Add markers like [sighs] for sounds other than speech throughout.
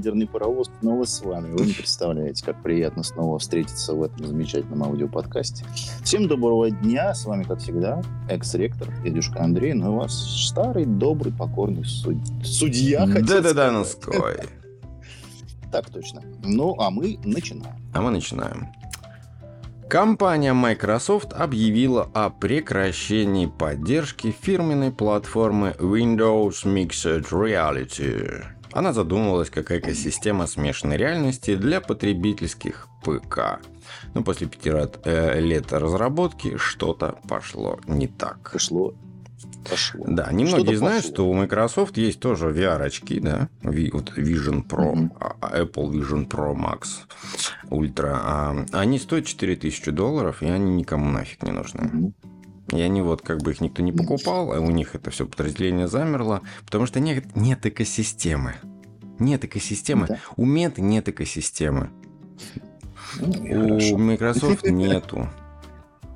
ядерный паровоз снова с вами. Вы не представляете, как приятно снова встретиться в этом замечательном аудиоподкасте. Всем доброго дня, с вами, как всегда, экс-ректор, дедушка Андрей, ну и у вас старый, добрый, покорный суд... судья, Да-да-да, Ноской. [laughs] Так точно. Ну, а мы начинаем. А мы начинаем. Компания Microsoft объявила о прекращении поддержки фирменной платформы Windows Mixed Reality. Она задумывалась как экосистема смешанной реальности для потребительских ПК. Но после пяти э, лет разработки что-то пошло не так. Пошло пошло. Да, немногие знают, пошло. что у Microsoft есть тоже VR-очки, да, вот Vision Pro, mm-hmm. Apple Vision Pro Max Ultra. А они стоят 4000 долларов, и они никому нафиг не нужны. Mm-hmm. И они вот как бы их никто не покупал, а у них это все подразделение замерло, потому что нет, нет экосистемы. Нет экосистемы. Да. У Мета нет экосистемы. Ну, у. Microsoft [laughs] нету.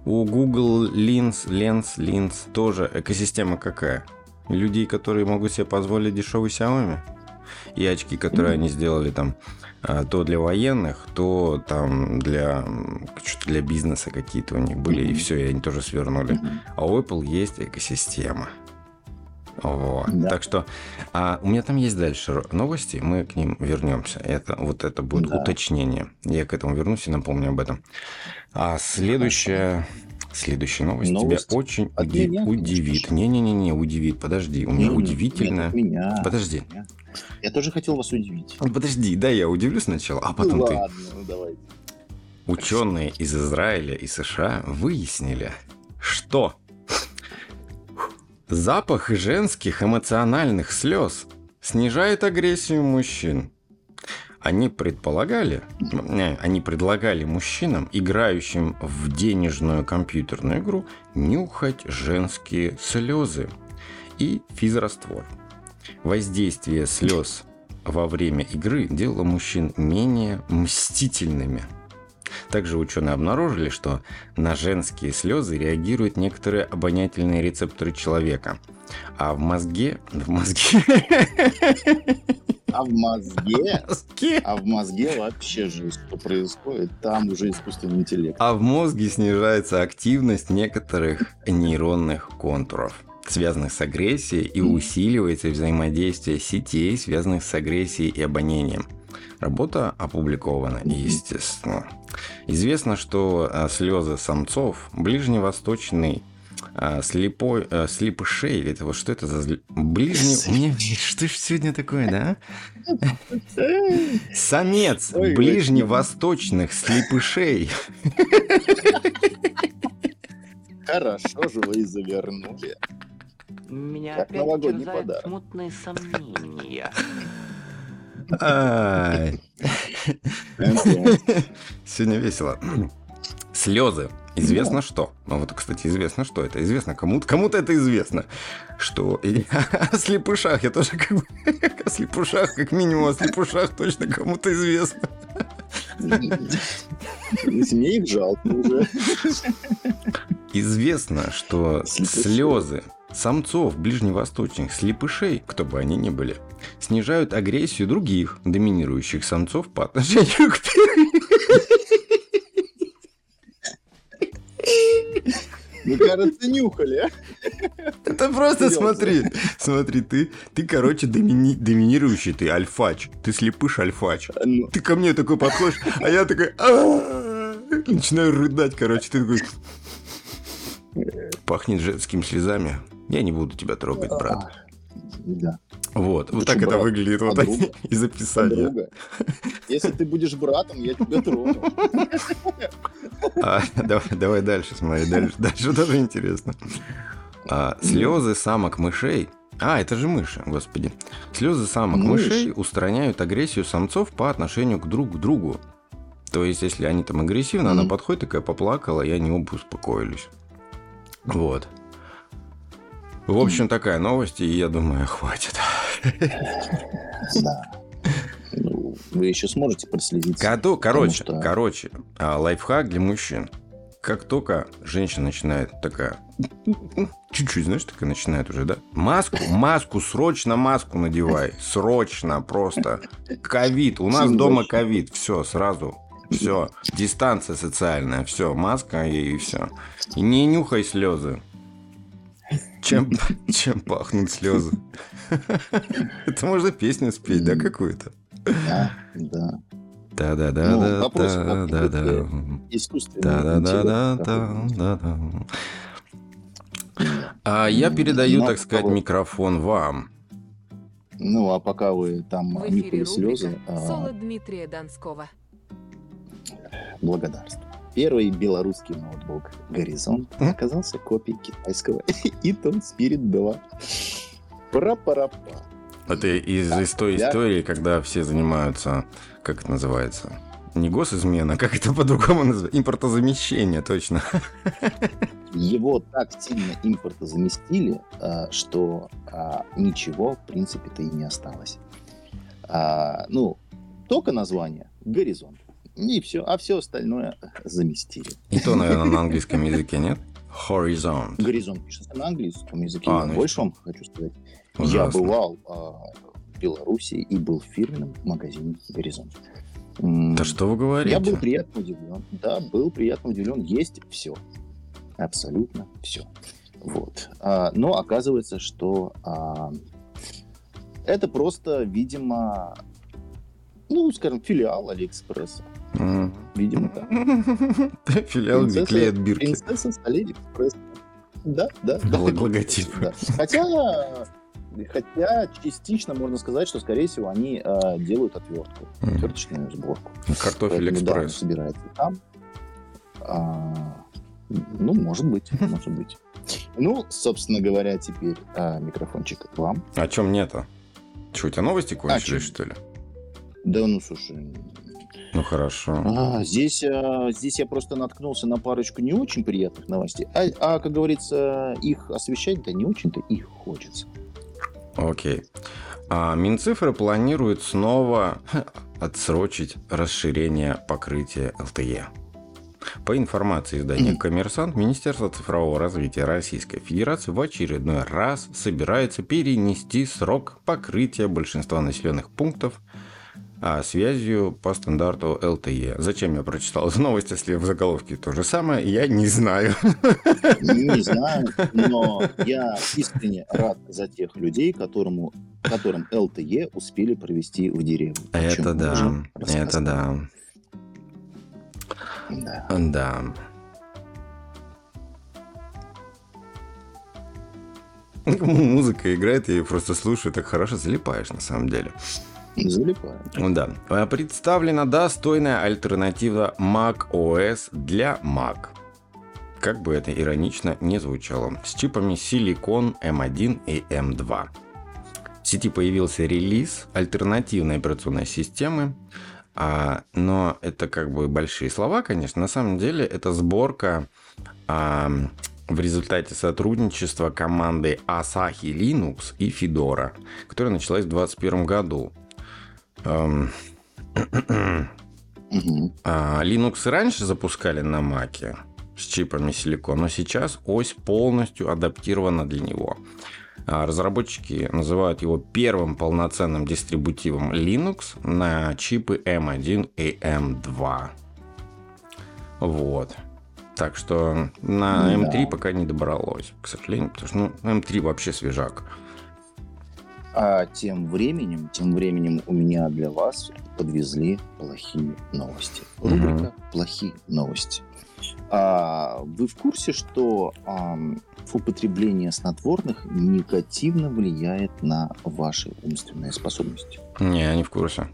У Google Lens, Lens, Lens тоже экосистема какая? Людей, которые могут себе позволить дешевый Xiaomi? И очки, которые они сделали там то для военных, то там для, для бизнеса какие-то у них были, и все, и они тоже свернули. А у Apple есть экосистема. Вот. Да. Так что а, у меня там есть дальше новости, мы к ним вернемся. Это, вот это будет да. уточнение. Я к этому вернусь и напомню об этом. А следующая... Следующая новость, новость тебя очень меня, удивит. Не-не-не, удивит. Подожди, у меня не, удивительно. Нет, меня. Подожди. Я тоже хотел вас удивить. Подожди, да, я удивлю сначала, а потом ну, ты. Ладно, ну давайте. Ученые из Израиля и США выяснили, что Запах женских эмоциональных слез снижает агрессию мужчин. Они предполагали, они предлагали мужчинам, играющим в денежную компьютерную игру, нюхать женские слезы и физраствор. Воздействие слез во время игры делало мужчин менее мстительными – также ученые обнаружили, что на женские слезы реагируют некоторые обонятельные рецепторы человека. А в мозге... В мозге... А в мозге? [laughs] А в мозге вообще же что происходит. Там уже искусственный интеллект. А в мозге снижается активность некоторых нейронных контуров связанных с агрессией, и усиливается взаимодействие сетей, связанных с агрессией и обонением. Работа опубликована, естественно. Известно, что а, слезы самцов ближневосточный а, слепой, а, слепышей, это вот что это за ближний... Что ж сегодня такое, да? [laughs] Самец ближневосточных слепышей. Хорошо же вы завернули. Меня как опять терзают смутные сомнения. Сегодня весело. Слезы. Известно что. Ну вот, кстати, известно что это. Известно кому-то. Кому-то это известно. Что [laughs] о слепышах. Я тоже как бы [laughs] о слепышах, как минимум о слепышах точно кому-то известно. Мне их жалко уже. Известно, что слезы самцов ближневосточных слепышей, кто бы они ни были, снижают агрессию других доминирующих самцов по отношению к Мне кажется, нюхали. А? Это просто смотри. Смотри, ты, ты короче, домини, доминирующий, ты альфач. Ты слепыш альфач. Ну. Ты ко мне такой подходишь, а я такой... Начинаю рыдать, короче. Ты такой... Пахнет женскими слезами. Я не буду тебя трогать, брат. Да. Вот, вот так это выглядит вот из [laughs] описания. Если ты будешь братом, я тебя трону. А, давай, давай дальше, смотри, дальше, дальше тоже интересно. А, слезы самок мышей. А, это же мыши, господи. Слезы самок Мышь. мышей устраняют агрессию самцов по отношению к друг к другу. То есть, если они там агрессивны, mm-hmm. она подходит такая, поплакала, и они оба успокоились. Вот. В общем, такая новость, и я думаю, хватит. Да. Вы еще сможете проследить. Коду, короче, что... короче, а, лайфхак для мужчин. как только женщина начинает такая... Чуть-чуть, знаешь, такая начинает уже, да? Маску, маску, срочно маску надевай. Срочно просто. Ковид. У нас дома ковид. Все, сразу. Все. Дистанция социальная. Все. Маска и все. И не нюхай слезы. Чем, чем пахнут слезы? [laughs] Это можно песню спеть, да, какую-то? Да, да. Да, да, да, да, да, да, да. Искусственный Да, да, да, да, да, да, да. А я передаю, так сказать, микрофон вам. Ну, а пока вы там В эфире слезы, рубрика а, «Соло Дмитрия Донского». благодарствую. Первый белорусский ноутбук «Горизонт» оказался копией китайского [laughs] Eaton Spirit 2. Пара-пара-па. Это из, из той истории, когда все занимаются, как это называется, не госизмена, [laughs] как это по-другому называется? Импортозамещение, точно. [laughs] Его так сильно импортозаместили, а, что а, ничего, в принципе-то, и не осталось. А, Ну, только название «Горизонт». И все, а все остальное заместили. И то, наверное, на английском языке, нет? Horizon. Горизонт пишется на английском языке. А, Я ну больше вам хочу сказать. Я Ужасно. бывал а, в Беларуси и был в фирменном магазине Горизонт. Да что вы говорите? Я был приятно удивлен. Да, был приятно удивлен. Есть все. Абсолютно все. Вот. А, но оказывается, что а, это просто, видимо, ну, скажем, филиал Алиэкспресса. Видимо, [laughs] так. Филиал, Принцесса- клеят бирки. Принцесса с Алиэкспресса. Да, да. да. Лог- [laughs] логотип. Да. Хотя, хотя частично можно сказать, что, скорее всего, они а, делают отвертку, Мгм. отверточную сборку. Картофель Поэтому, да, экспресс. собирается там. А, ну, может быть, может быть. Ну, собственно говоря, теперь а, микрофончик к вам. О чем нет-то? Что, у тебя новости кончились, чё? что ли? Да, ну, слушай, Ну хорошо. а, здесь, а, здесь я просто наткнулся на парочку не очень приятных новостей. А, а, как говорится, их освещать-то не очень-то их хочется. Окей. А Минцифры планирует снова отсрочить расширение покрытия ЛТЕ. По информации издания «Коммерсант», Министерство цифрового развития Российской Федерации в очередной раз собирается перенести срок покрытия большинства населенных пунктов связью по стандарту LTE. Зачем я прочитал эту новость, если в заголовке то же самое, я не знаю. Не знаю, но я искренне рад за тех людей, которому, которым ЛТЕ успели провести в чем Это да, это да. Да. Да. Музыка играет, я ее просто слушаю, так хорошо залипаешь на самом деле. Залипаем. Да. А Представлена достойная альтернатива Mac OS для Mac. Как бы это иронично не звучало. С чипами Silicon M1 и M2. В сети появился релиз альтернативной операционной системы, а, но это как бы большие слова, конечно. На самом деле это сборка а, в результате сотрудничества команды Asahi Linux и Fedora, которая началась в 2021 году. Эм, [clears throat] а, Linux раньше запускали на Маке с чипами Silicon, но сейчас ось полностью адаптирована для него. А, Разработчики называют его первым полноценным дистрибутивом Linux на чипы M1 и M2. Вот. Так что на Да. M3 пока не добралось, к сожалению, потому что ну, M3 вообще свежак. А тем временем, тем временем у меня для вас подвезли плохие новости. Рубрика «Плохие новости». А, вы в курсе, что ам, употребление снотворных негативно влияет на ваши умственные способности? Не, я не в курсе.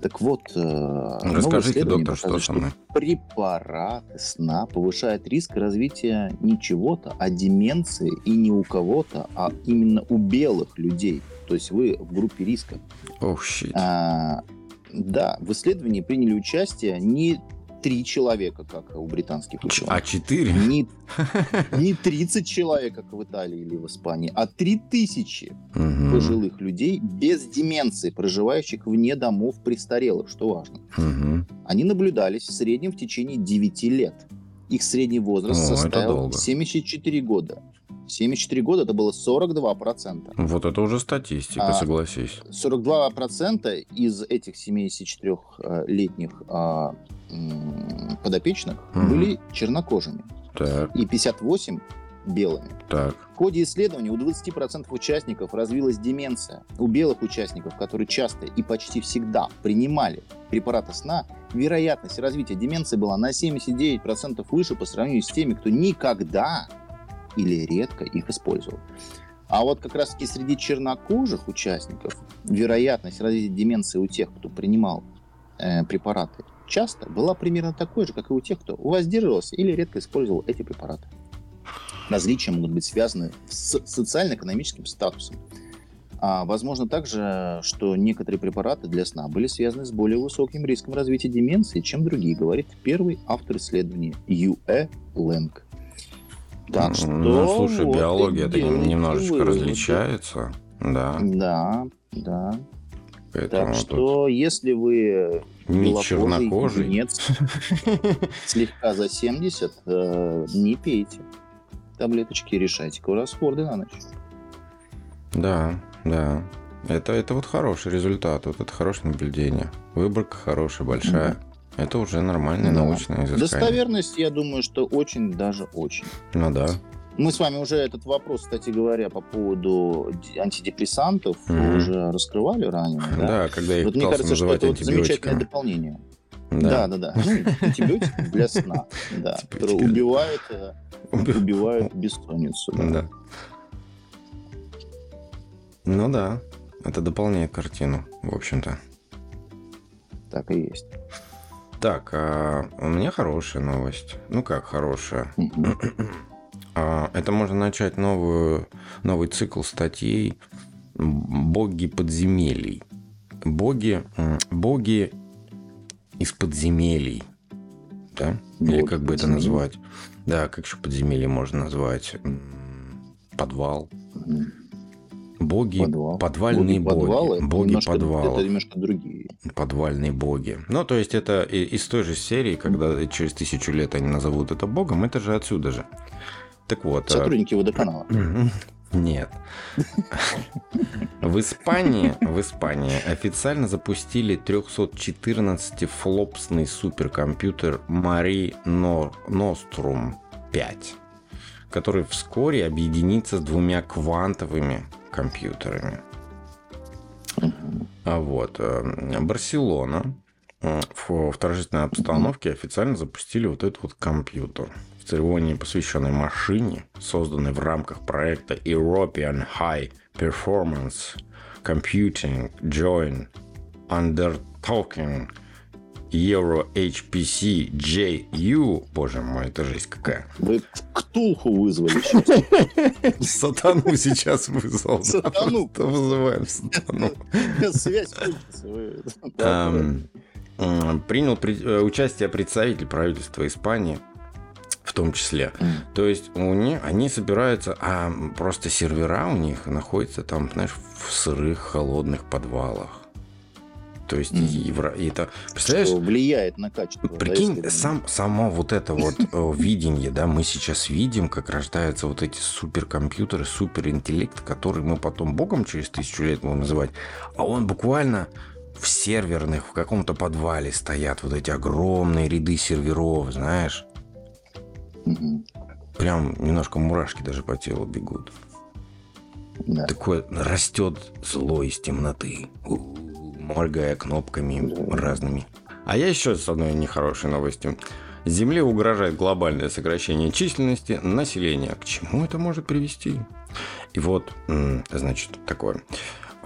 Так вот, э, Расскажите, исследование доктор, что мной? препараты сна повышают риск развития не чего-то, а деменции и не у кого-то, а именно у белых людей. То есть вы в группе риска. Ох, щит. А, да, в исследовании приняли участие не три человека, как у британских Ч- ученых, А 4? не, [laughs] не 30 человек, как в Италии или в Испании, а 3000. Угу. угу. пожилых людей без деменции, проживающих вне домов престарелых, что важно. Угу. Они наблюдались в среднем в течение 9 лет. Их средний возраст О, составил 74 года. 74 года это было 42%. Вот это уже статистика, а, согласись. 42% из этих 74-летних а, подопечных угу. были чернокожими. Так. И 58 белыми. Так. В ходе исследования у 20% участников развилась деменция. У белых участников, которые часто и почти всегда принимали препараты сна, вероятность развития деменции была на 79% выше по сравнению с теми, кто никогда или редко их использовал. А вот как раз-таки среди чернокожих участников вероятность развития деменции у тех, кто принимал э, препараты, часто была примерно такой же, как и у тех, кто воздерживался или редко использовал эти препараты различия могут быть связаны с социально-экономическим статусом. А возможно также, что некоторые препараты для сна были связаны с более высоким риском развития деменции, чем другие, говорит первый автор исследования Юэ Лэнг. Так что... Ну, слушай, вот биология это немножечко выводы. различается. Да. Да, да. Поэтому так что, если вы не чернокожий, нет, [laughs] слегка за 70, э, не пейте таблеточки, решайте расходы на ночь. Да, да. Это, это вот хороший результат, вот это хорошее наблюдение. Выборка хорошая, большая. mm Это уже нормальное да. научное изыскание. Достоверность, я думаю, что очень даже очень. Ну да. Мы с вами уже этот вопрос, кстати говоря, по поводу антидепрессантов mm уже раскрывали ранее. Да, да когда их вот мне кажется, что это вот замечательное дополнение. Да, да, да. да. Ну, антибиотик для сна, [laughs] да, который убивает э, убивают бессонницу. Да. да. Ну да, это дополняет картину, в общем-то. Так и есть. Так, а у меня хорошая новость. Ну как хорошая? а, это можно начать новую, новый цикл статей «Боги подземелий». Боги, боги из подземелий. Да? Или как бы это назвать? Да, как еще подземелье можно назвать? Подвал. Боги, Подвал. подвальные боги. Подвалы, боги немножко, подвала. Это немножко другие. Подвальные боги. Ну, то есть, это из той же серии, когда через тысячу лет они назовут это богом, это же отсюда же. Так вот. А Сотрудники водоканала. [laughs] Нет. В Испании, в Испании официально запустили 314-флопсный суперкомпьютер Мари Нострум 5, который вскоре объединится с двумя квантовыми компьютерами. А вот. Э, Барселона э, в торжественной обстановке официально запустили вот этот вот компьютер церемонии, посвященной машине, созданной в рамках проекта European High Performance Computing Joint Undertaking Euro HPC JU. Боже мой, это жесть какая. Вы Ктулху вызвали. [laughs] Сатану сейчас вызвал. Сатану. Вызываем сатану. Связь [laughs] Принял э, участие представитель правительства Испании в том числе. Mm. То есть у них, они собираются, а просто сервера у них находятся там, знаешь, в сырых, холодных подвалах. То есть mm. евро, и это представляешь? Что влияет на качество. Прикинь, да, сам само вот это вот [laughs] э, видение, да, мы сейчас видим, как рождаются вот эти суперкомпьютеры, суперинтеллект, который мы потом богом через тысячу лет будем называть, а он буквально в серверных, в каком-то подвале стоят вот эти огромные ряды серверов, знаешь. Прям немножко мурашки даже по телу бегут. Да. Такое растет зло из темноты, моргая кнопками разными. А я еще с одной нехорошей новостью. Земле угрожает глобальное сокращение численности населения. К чему это может привести? И вот, значит, такое.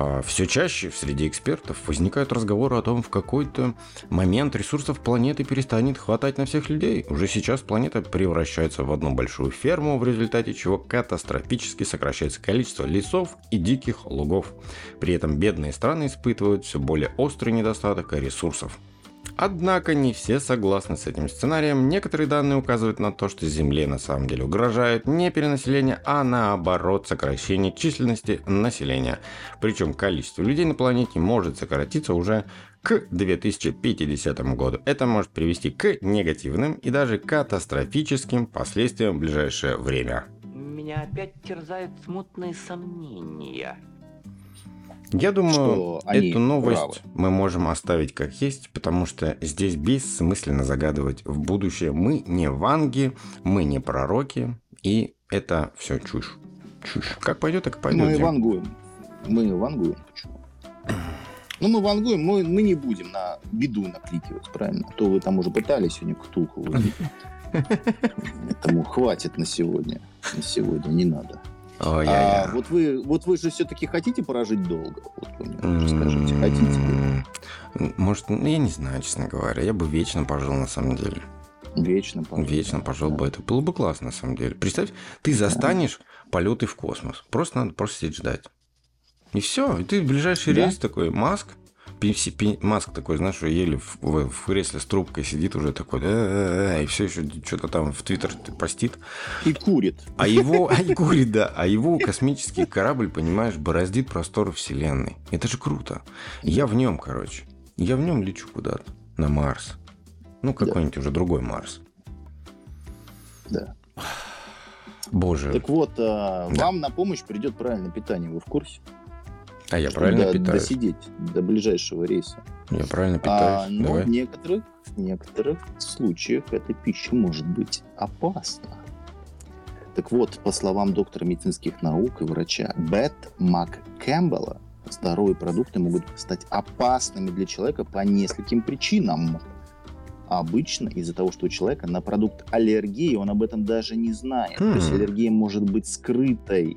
А Все чаще среди экспертов возникают разговоры о том, в какой-то момент ресурсов планеты перестанет хватать на всех людей. Уже сейчас планета превращается в одну большую ферму, в результате чего катастрофически сокращается количество лесов и диких лугов. При этом бедные страны испытывают все более острый недостаток ресурсов. Однако не все согласны с этим сценарием. Некоторые данные указывают на то, что Земле на самом деле угрожает не перенаселение, а наоборот сокращение численности населения. Причем количество людей на планете может сократиться уже к 2050 году. Это может привести к негативным и даже катастрофическим последствиям в ближайшее время. Меня опять терзают смутные сомнения. Я думаю, эту новость правы. мы можем оставить как есть, потому что здесь бессмысленно загадывать в будущее. Мы не ванги, мы не пророки, и это все чушь. Чушь. Как пойдет, так и пойдет. Мы вангуем. Мы вангуем. Почему? Ну, мы вангуем, мы, мы не будем на беду накликивать, правильно? А то вы там уже пытались сегодня ктулху [laughs] Поэтому хватит на сегодня. На сегодня не надо. Ой, а вот вы, вот вы же все-таки хотите прожить долго? Вот вы скажите, хотите? Может, ну, я не знаю, честно говоря. Я бы вечно пожил, на самом деле. Вечно пожил. Вечно пожил да. бы. Это было бы классно, на самом деле. Представь, ты застанешь да. полеты в космос. Просто надо просто сидеть ждать. И все. И ты в ближайший да? рейс такой, Маск, Маск такой, знаешь, еле в, в, в кресле с трубкой сидит уже такой, и все еще что-то там в Твиттер постит. И курит. А его, а [laughs] и курит, да. А его космический корабль, понимаешь, бороздит просторы Вселенной. Это же круто. Я в нем, короче. Я в нем лечу куда-то. На Марс. Ну, какой-нибудь да. уже другой Марс. Да. Боже. Так вот, а, да. вам на помощь придет правильное питание. Вы в курсе? А я правильно до, питаюсь? Досидеть до ближайшего рейса. Я правильно а, питаюсь. А, но Давай. в некоторых, в некоторых случаях эта пища может быть опасна. Так вот, по словам доктора медицинских наук и врача Бет МакКэмпбелла, здоровые продукты могут стать опасными для человека по нескольким причинам. Обычно из-за того, что у человека на продукт аллергии, он об этом даже не знает. Hmm. То есть хм. аллергия может быть скрытой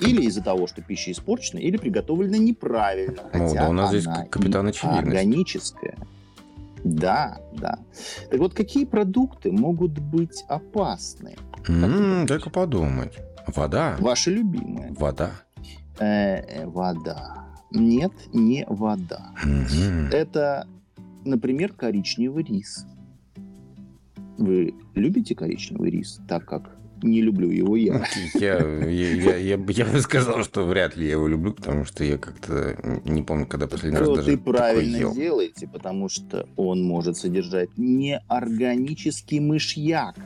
или из-за того, что пища испорчена, или приготовлена неправильно. Хотя ну, да, у нас здесь капитан очевидность. Органическая. Да, да. Так вот, какие продукты могут быть опасны? Mm, дай-ка подумать. Вода. Ваша любимая. Вода. Э, вода. Нет, не вода. Mm-hmm. Это, например, коричневый рис. Вы любите коричневый рис, так как не люблю его я. Я, я, я, я, бы сказал, что вряд ли я его люблю, потому что я как-то не помню, когда последний раз даже Ты правильно ел. делаете, потому что он может содержать неорганический мышьяк.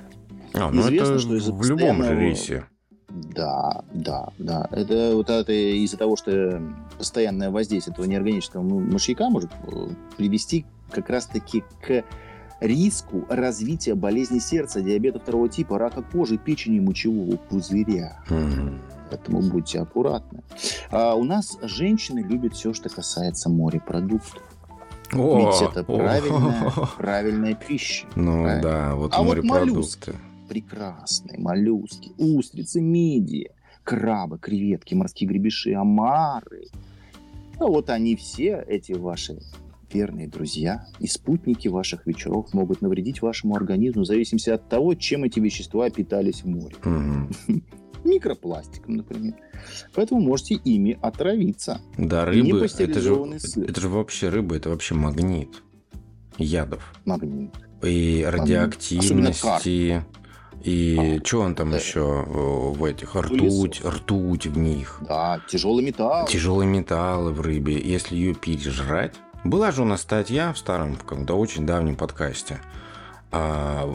А, ну Известно, это что из-за в любом же рейсе. Да, да, да. Это вот это из-за того, что постоянное воздействие этого неорганического мышьяка может э, привести как раз-таки к риску развития болезни сердца, диабета второго типа, рака кожи, печени, мочевого пузыря. Mm-hmm. Поэтому будьте аккуратны. А у нас женщины любят все, что касается морепродуктов. О, Ведь это правильная, о, [laughs] правильная пища. Ну правильно? да, вот а морепродукты. Вот моллюски, прекрасные моллюски, устрицы, мидии, крабы, креветки, морские гребеши, омары. А вот они все, эти ваши верные друзья и спутники ваших вечеров могут навредить вашему организму в зависимости от того, чем эти вещества питались в море. Mm-hmm. Микропластиком, например. Поэтому можете ими отравиться. Да, рыбы, это же, это же вообще рыба, это вообще магнит ядов. Магнит. И радиоактивности. И а, что он там да. еще в этих? Ртуть, ртуть в них. Да, тяжелый металл. Тяжелые металлы в рыбе. Если ее пережрать, была же у нас статья в старом, в каком-то очень давнем подкасте. А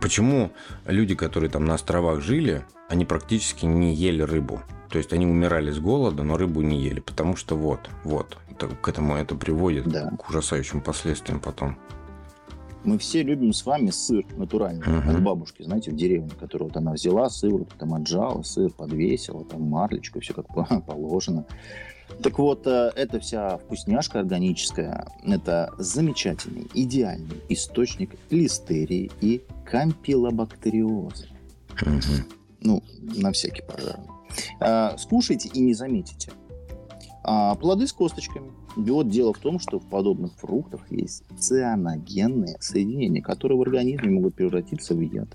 почему люди, которые там на островах жили, они практически не ели рыбу? То есть они умирали с голода, но рыбу не ели, потому что вот, вот, это, к этому это приводит да. к ужасающим последствиям потом. Мы все любим с вами сыр натуральный uh-huh. от бабушки, знаете, в деревне, которую вот она взяла, сыр там отжала, сыр подвесила, там марлечку, все как [laughs] положено. Так вот, э, эта вся вкусняшка органическая – это замечательный, идеальный источник листерии и кампилобактериоза. Угу. Ну, на всякий пожарный. А, скушайте и не заметите. А плоды с косточками. Вот дело в том, что в подобных фруктах есть цианогенные соединения, которые в организме могут превратиться в яд.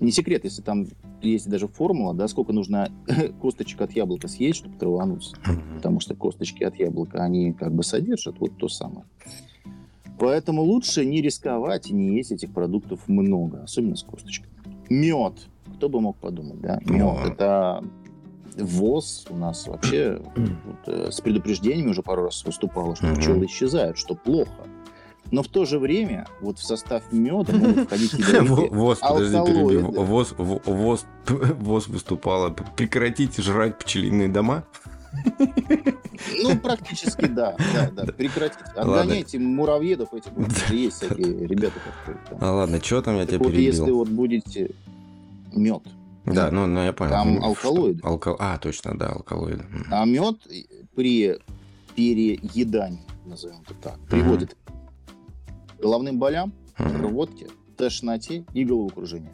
Не секрет, если там есть даже формула, да, сколько нужно [laughs] косточек от яблока съесть, чтобы травануться. Потому что косточки от яблока, они как бы содержат вот то самое. Поэтому лучше не рисковать и не есть этих продуктов много, особенно с косточкой. Мед. Кто бы мог подумать, да? Мед. Это ВОЗ у нас вообще [clears throat] вот, э, с предупреждениями уже пару раз выступало, что пчелы исчезают, что плохо. Но в то же время вот в состав меда могут [laughs] входить ВОЗ, подожди, перебью. ВОЗ, ВОЗ, [laughs] ВОЗ выступала. Прекратите жрать пчелиные дома? Ну, практически да. да, да. Прекратите. Отгоняйте муравьедов этих. Есть всякие ребята. А ладно, что там я тебя перебил? если вот будете мед, да, ну, ну я понял. Там алкалоиды. Алко... А, точно, да, алкалоиды. А мед при переедании, назовем это так, приводит к головным болям, рвотке, тошноте и головокружению.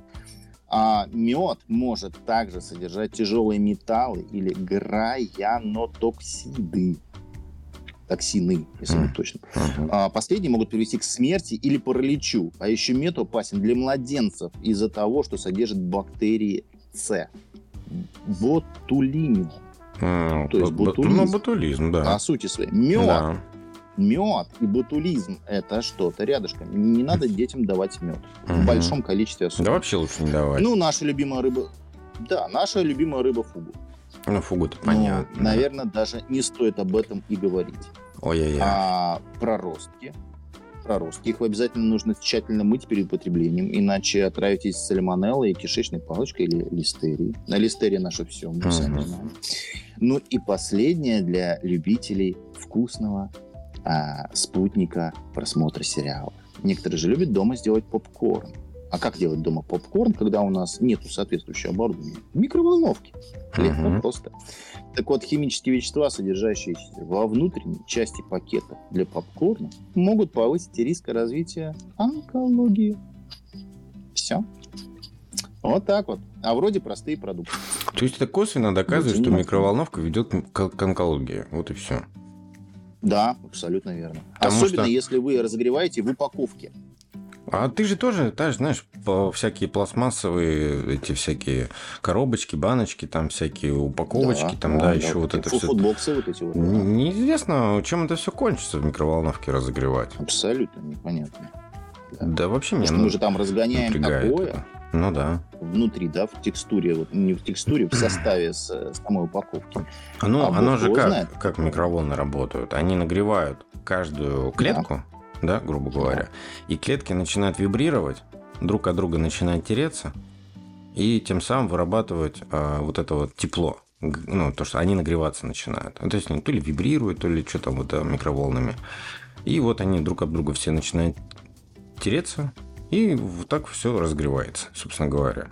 А мед может также содержать тяжелые металлы или граянотоксиды. Токсины, если быть точно. А, последние могут привести к смерти или параличу. А еще мед опасен для младенцев из-за того, что содержит бактерии С. Ботулиниум. А, То есть ботулизм. Ну, ботулизм, да. По сути своей. Мед да мед и ботулизм – это что-то рядышком. Не надо детям давать мед угу. в большом количестве. Особенно. Да вообще лучше не давать. Ну, наша любимая рыба... Да, наша любимая рыба фугу. Ну, фугу-то ну, понятно. Ну, наверное, даже не стоит об этом и говорить. Ой-ой-ой. А проростки. Проростки. Их обязательно нужно тщательно мыть перед употреблением, иначе отравитесь сальмонеллой, кишечной палочкой или листерией. На листерия наше все, мы uh сами знаем. Ну и последнее для любителей вкусного а, спутника просмотра сериала. Некоторые же любят дома сделать попкорн. А как делать дома попкорн, когда у нас нет соответствующего оборудования? Микроволновки. Легко uh-huh. просто. Так вот, химические вещества, содержащиеся во внутренней части пакета для попкорна, могут повысить риск развития онкологии. Все. Вот так вот. А вроде простые продукты. То есть это косвенно доказывает, что микроволновка ведет к онкологии. Вот и все. Да, абсолютно верно. Потому Особенно что... если вы разогреваете в упаковке. А ты же тоже, ты знаешь, всякие пластмассовые, эти всякие коробочки, баночки, там всякие упаковочки, да, там, да, да еще да, вот это все. Футбоксы вот эти вот. Неизвестно, чем это все кончится в микроволновке разогревать. Абсолютно непонятно. Да, да вообще мне. Мы же там разгоняем такое. Это. Ну да. Внутри, да, в текстуре, вот не в текстуре, в составе с, с самой упаковки. Ну, а оно же как, знает. как микроволны работают. Они нагревают каждую клетку, да, да грубо говоря, и клетки начинают вибрировать, друг от друга начинают тереться, и тем самым вырабатывать э, вот это вот тепло. Ну, то, что они нагреваться начинают. То есть они то ли вибрируют, то ли что там вот микроволнами. И вот они друг об друга все начинают тереться, и вот так все разогревается, собственно говоря.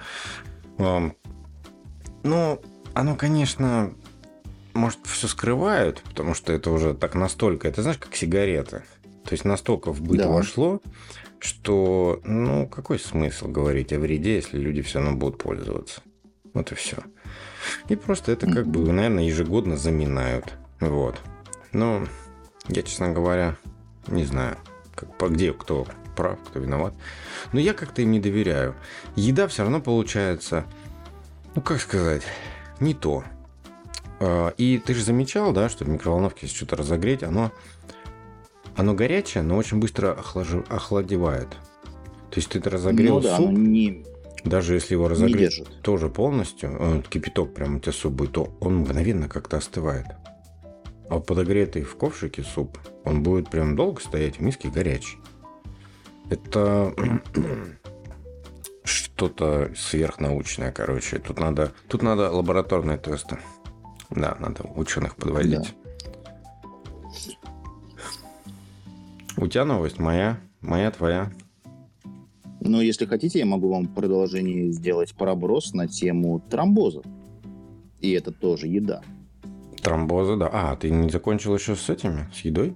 Ну, оно, конечно, может, все скрывают, потому что это уже так настолько, это знаешь, как сигареты. То есть настолько в быт да. вошло, что, ну, какой смысл говорить о вреде, если люди все равно будут пользоваться. Вот и все. И просто это как бы, наверное, ежегодно заминают. Вот. Но я, честно говоря, не знаю, как, по где кто прав, кто виноват. Но я как-то им не доверяю. Еда все равно получается, ну как сказать, не то. А, и ты же замечал, да, что в микроволновке, если что-то разогреть, оно, оно горячее, но очень быстро охлаж... охладевает. То есть ты разогрел ну, да, суп, не, даже если его разогреть тоже полностью, э, кипяток прям у тебя суп будет, то он мгновенно как-то остывает. А подогретый в ковшике суп, он будет прям долго стоять в миске горячий. Это [clears throat] что-то сверхнаучное, короче. Тут надо, тут надо лабораторные тесты. Да, надо ученых подводить. Да. У тебя новость моя, моя твоя. Ну, если хотите, я могу вам продолжение сделать проброс на тему тромбозов. И это тоже еда. Тромбозы, да. А, ты не закончил еще с этими, с едой?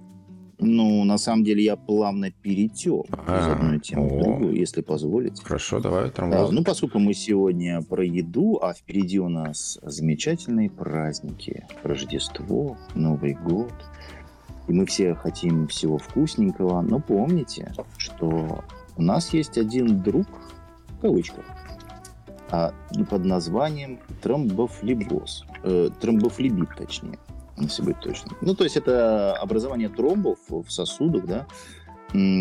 Ну, на самом деле, я плавно перетек а, из одной темы в другую, если позволите. Хорошо, давай тормоз. А, ну, поскольку мы сегодня про еду, а впереди у нас замечательные праздники. Рождество, Новый год. И мы все хотим всего вкусненького. Но помните, что у нас есть один друг, в кавычках, а, под названием тромбофлебоз. Э, тромбофлебит, точнее если быть точным. Ну, то есть это образование тромбов в сосудах, да,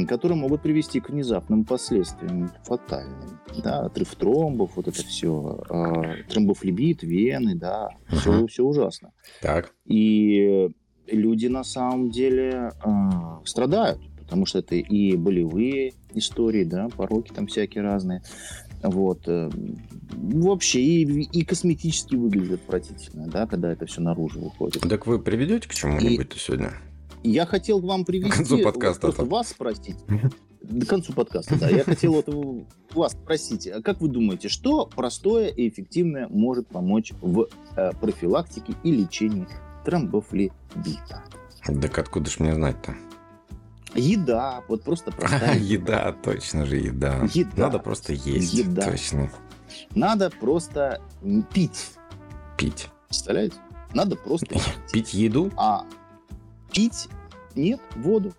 которые могут привести к внезапным последствиям фатальным. Да, отрыв тромбов, вот это все, э, тромбофлебит, вены, да, все, все ужасно. Так. И люди на самом деле э, страдают, потому что это и болевые истории, да, пороки там всякие разные. Вот. Э, вообще, и, и косметически выглядит отвратительно, да, когда это все наружу выходит. Так вы приведете к чему-нибудь и... сегодня? Я хотел вам привести... К концу подкаста. Вот, вас спросить. До концу подкаста, да. Я хотел вот вас спросить, а как вы думаете, что простое и эффективное может помочь в э, профилактике и лечении тромбофлебита? Так откуда ж мне знать-то? Еда, вот просто [laughs] простая. Еда, точно же еда. Еда. Надо просто есть. Еда. Точно. Надо просто пить. Пить. Представляете? Надо просто пить. [laughs] Пить еду? А пить нет, воду.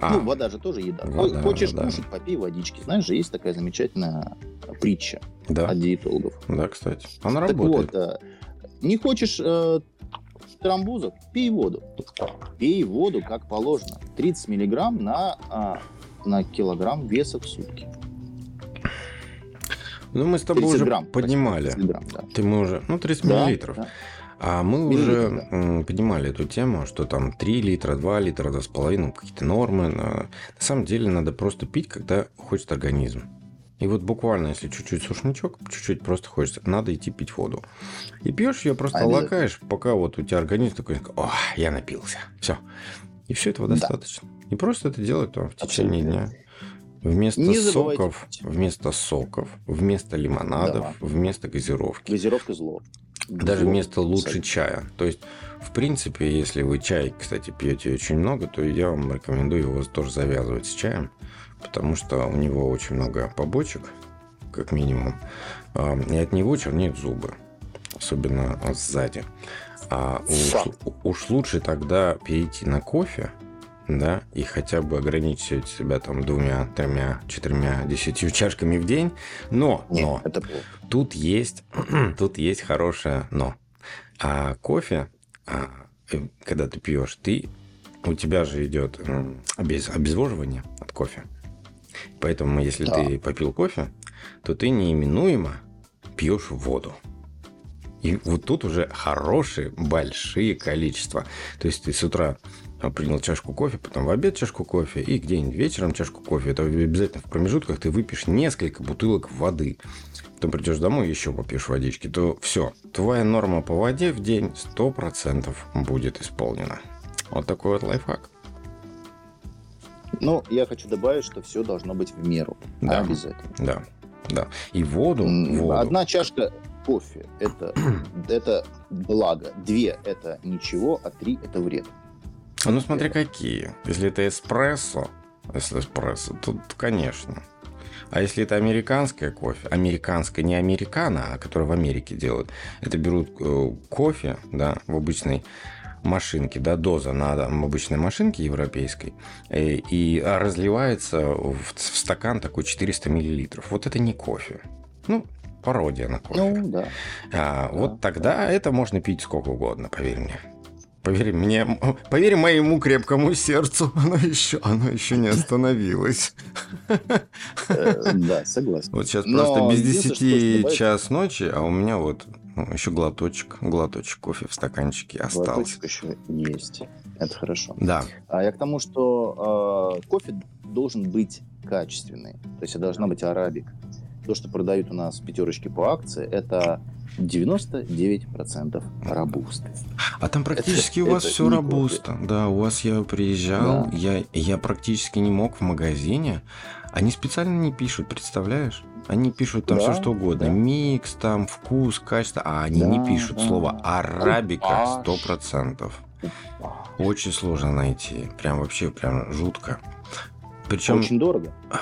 А, ну, вода же тоже еда. Вода, Хочешь вода. кушать, попей водички. Знаешь же, есть такая замечательная притча да. от диетологов. Да, кстати. Она так работает. Вот, э, не хочешь э, тромбозов, пей воду. Пей воду, как положено. 30 миллиграмм на, а, на килограмм веса в сутки. Ну, мы с тобой уже грамм, поднимали. Грамм, да. Ты мы уже... Ну, 30 да, миллилитров. Да. А мы уже да. поднимали эту тему, что там 3 литра, 2 литра, 2,5, какие-то нормы. На самом деле надо просто пить, когда хочет организм. И вот буквально, если чуть-чуть сушничок, чуть-чуть просто хочется, надо идти пить воду. И пьешь ее просто а лакаешь, пока вот у тебя организм такой, о, я напился. Все. И все этого достаточно. Да. И просто это делать там в течение Абсолютно. дня. Вместо Не соков, вместо соков, вместо лимонадов, да. вместо газировки. Газировка зло. Даже вместо лучше чая. То есть, в принципе, если вы чай, кстати, пьете очень много, то я вам рекомендую его тоже завязывать с чаем, потому что у него очень много побочек, как минимум, а, и от него чернеют зубы, особенно сзади. А уж, уж лучше тогда перейти на кофе, да, и хотя бы ограничить себя там двумя, тремя, четырьмя, десятью чашками в день. Но, Нет, но, это тут есть, [clears throat] тут есть хорошее но. А кофе, а, э, когда ты пьешь, ты, у тебя же идет обез, обезвоживание от кофе. Поэтому, если да. ты попил кофе, то ты неименуемо пьешь воду. И вот тут уже хорошие, большие количества. То есть ты с утра принял чашку кофе, потом в обед чашку кофе и где-нибудь вечером чашку кофе. Это обязательно в промежутках ты выпьешь несколько бутылок воды. Потом придешь домой, еще попьешь водички, то все. Твоя норма по воде в день 100% будет исполнена. Вот такой вот лайфхак. Ну, я хочу добавить, что все должно быть в меру. Да, обязательно. Да, да. И воду, воду. Одна чашка кофе это, [clears throat] это благо. Две это ничего, а три это вред. А ну смотри какие. Если это эспрессо, если эспрессо, то, то конечно. А если это американское кофе, американское, не американо, а которое в Америке делают, это берут э, кофе, да, в обычной машинке, да, доза на там, обычной машинке европейской, и, э, и разливается в, в стакан такой 400 миллилитров. Вот это не кофе. Ну, пародия на кофе. Ну, да. А, да. Вот тогда это можно пить сколько угодно, поверь мне. Поверь мне, [laughs] поверь моему крепкому сердцу, [laughs] оно еще, оно еще не остановилось. Э, да, согласен. Вот сейчас просто без 10 час ночи, а у меня вот ну, еще глоточек, глоточек кофе в стаканчике остался. Глоточек еще есть. Это хорошо. Да. А я к тому, что э, кофе должен быть качественный. То есть это должна быть арабик. То, что продают у нас пятерочки по акции, это 99% робусты. А там практически это, у вас все робуста. Да, у вас я приезжал, да. я, я практически не мог в магазине. Они специально не пишут, представляешь? Они пишут там да, все что угодно. Да. Микс, там, вкус, качество. А они да, не пишут да. слово арабика сто процентов. Очень сложно найти. Прям вообще, прям жутко. Причем... Очень дорого. [sighs]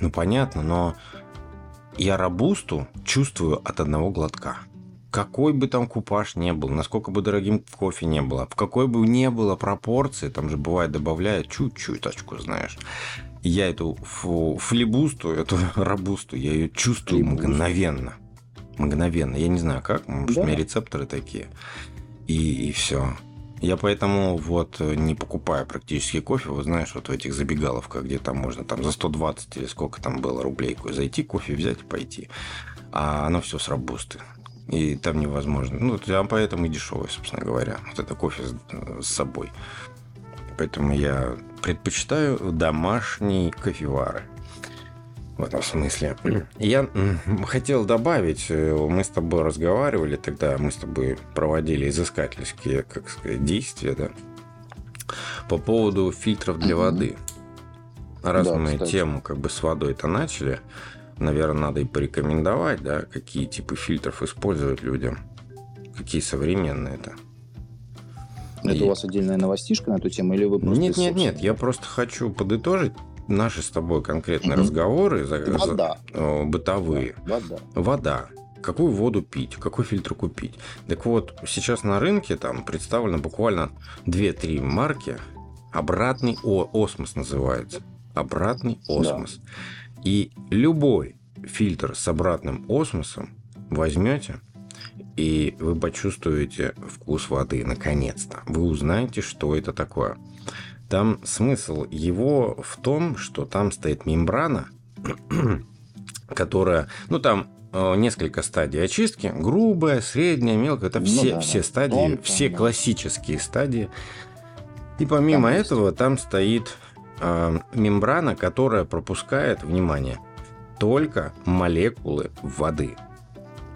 Ну, понятно, но я робусту чувствую от одного глотка. Какой бы там купаж не был, насколько бы дорогим кофе не было, в какой бы не было пропорции, там же бывает добавляют чуть-чуть точку, знаешь. Я эту флибусту, эту [laughs] робусту, я ее чувствую Флибуст. мгновенно. Мгновенно. Я не знаю как, может, да. у меня рецепторы такие. И, и все. Я поэтому вот не покупаю практически кофе, вот знаешь, вот в этих забегаловках, где там можно там за 120 или сколько там было рублей зайти, кофе взять и пойти. А оно все с рабусты. И там невозможно. Ну, там поэтому и дешевый, собственно говоря. Вот это кофе с, с собой. Поэтому я предпочитаю домашние кофевары. В этом смысле. Я хотел добавить, э, мы с тобой разговаривали тогда, мы с тобой проводили изыскательские, как сказать, действия, да, по поводу фильтров для воды. Раз да, мы кстати. тему как бы с водой-то начали, наверное, надо и порекомендовать, да, какие типы фильтров использовать людям. Какие современные это. Это и... у вас отдельная новостишка на эту тему, или вы просто... Нет, нет, нет, я просто хочу подытожить наши с тобой конкретные mm-hmm. разговоры за, Вода. За, бытовые. Вода. Вода. Какую воду пить, какой фильтр купить. Так вот, сейчас на рынке там представлено буквально 2-3 марки. Обратный о, осмос называется. Обратный осмос. Да. И любой фильтр с обратным осмосом возьмете, и вы почувствуете вкус воды наконец-то. Вы узнаете, что это такое. Там смысл его в том, что там стоит мембрана, [clears throat] которая, ну там э, несколько стадий очистки, грубая, средняя, мелкая, это ну, все, да, все стадии, тонкая, все да. классические стадии. И помимо там этого есть. там стоит э, мембрана, которая пропускает, внимание, только молекулы воды.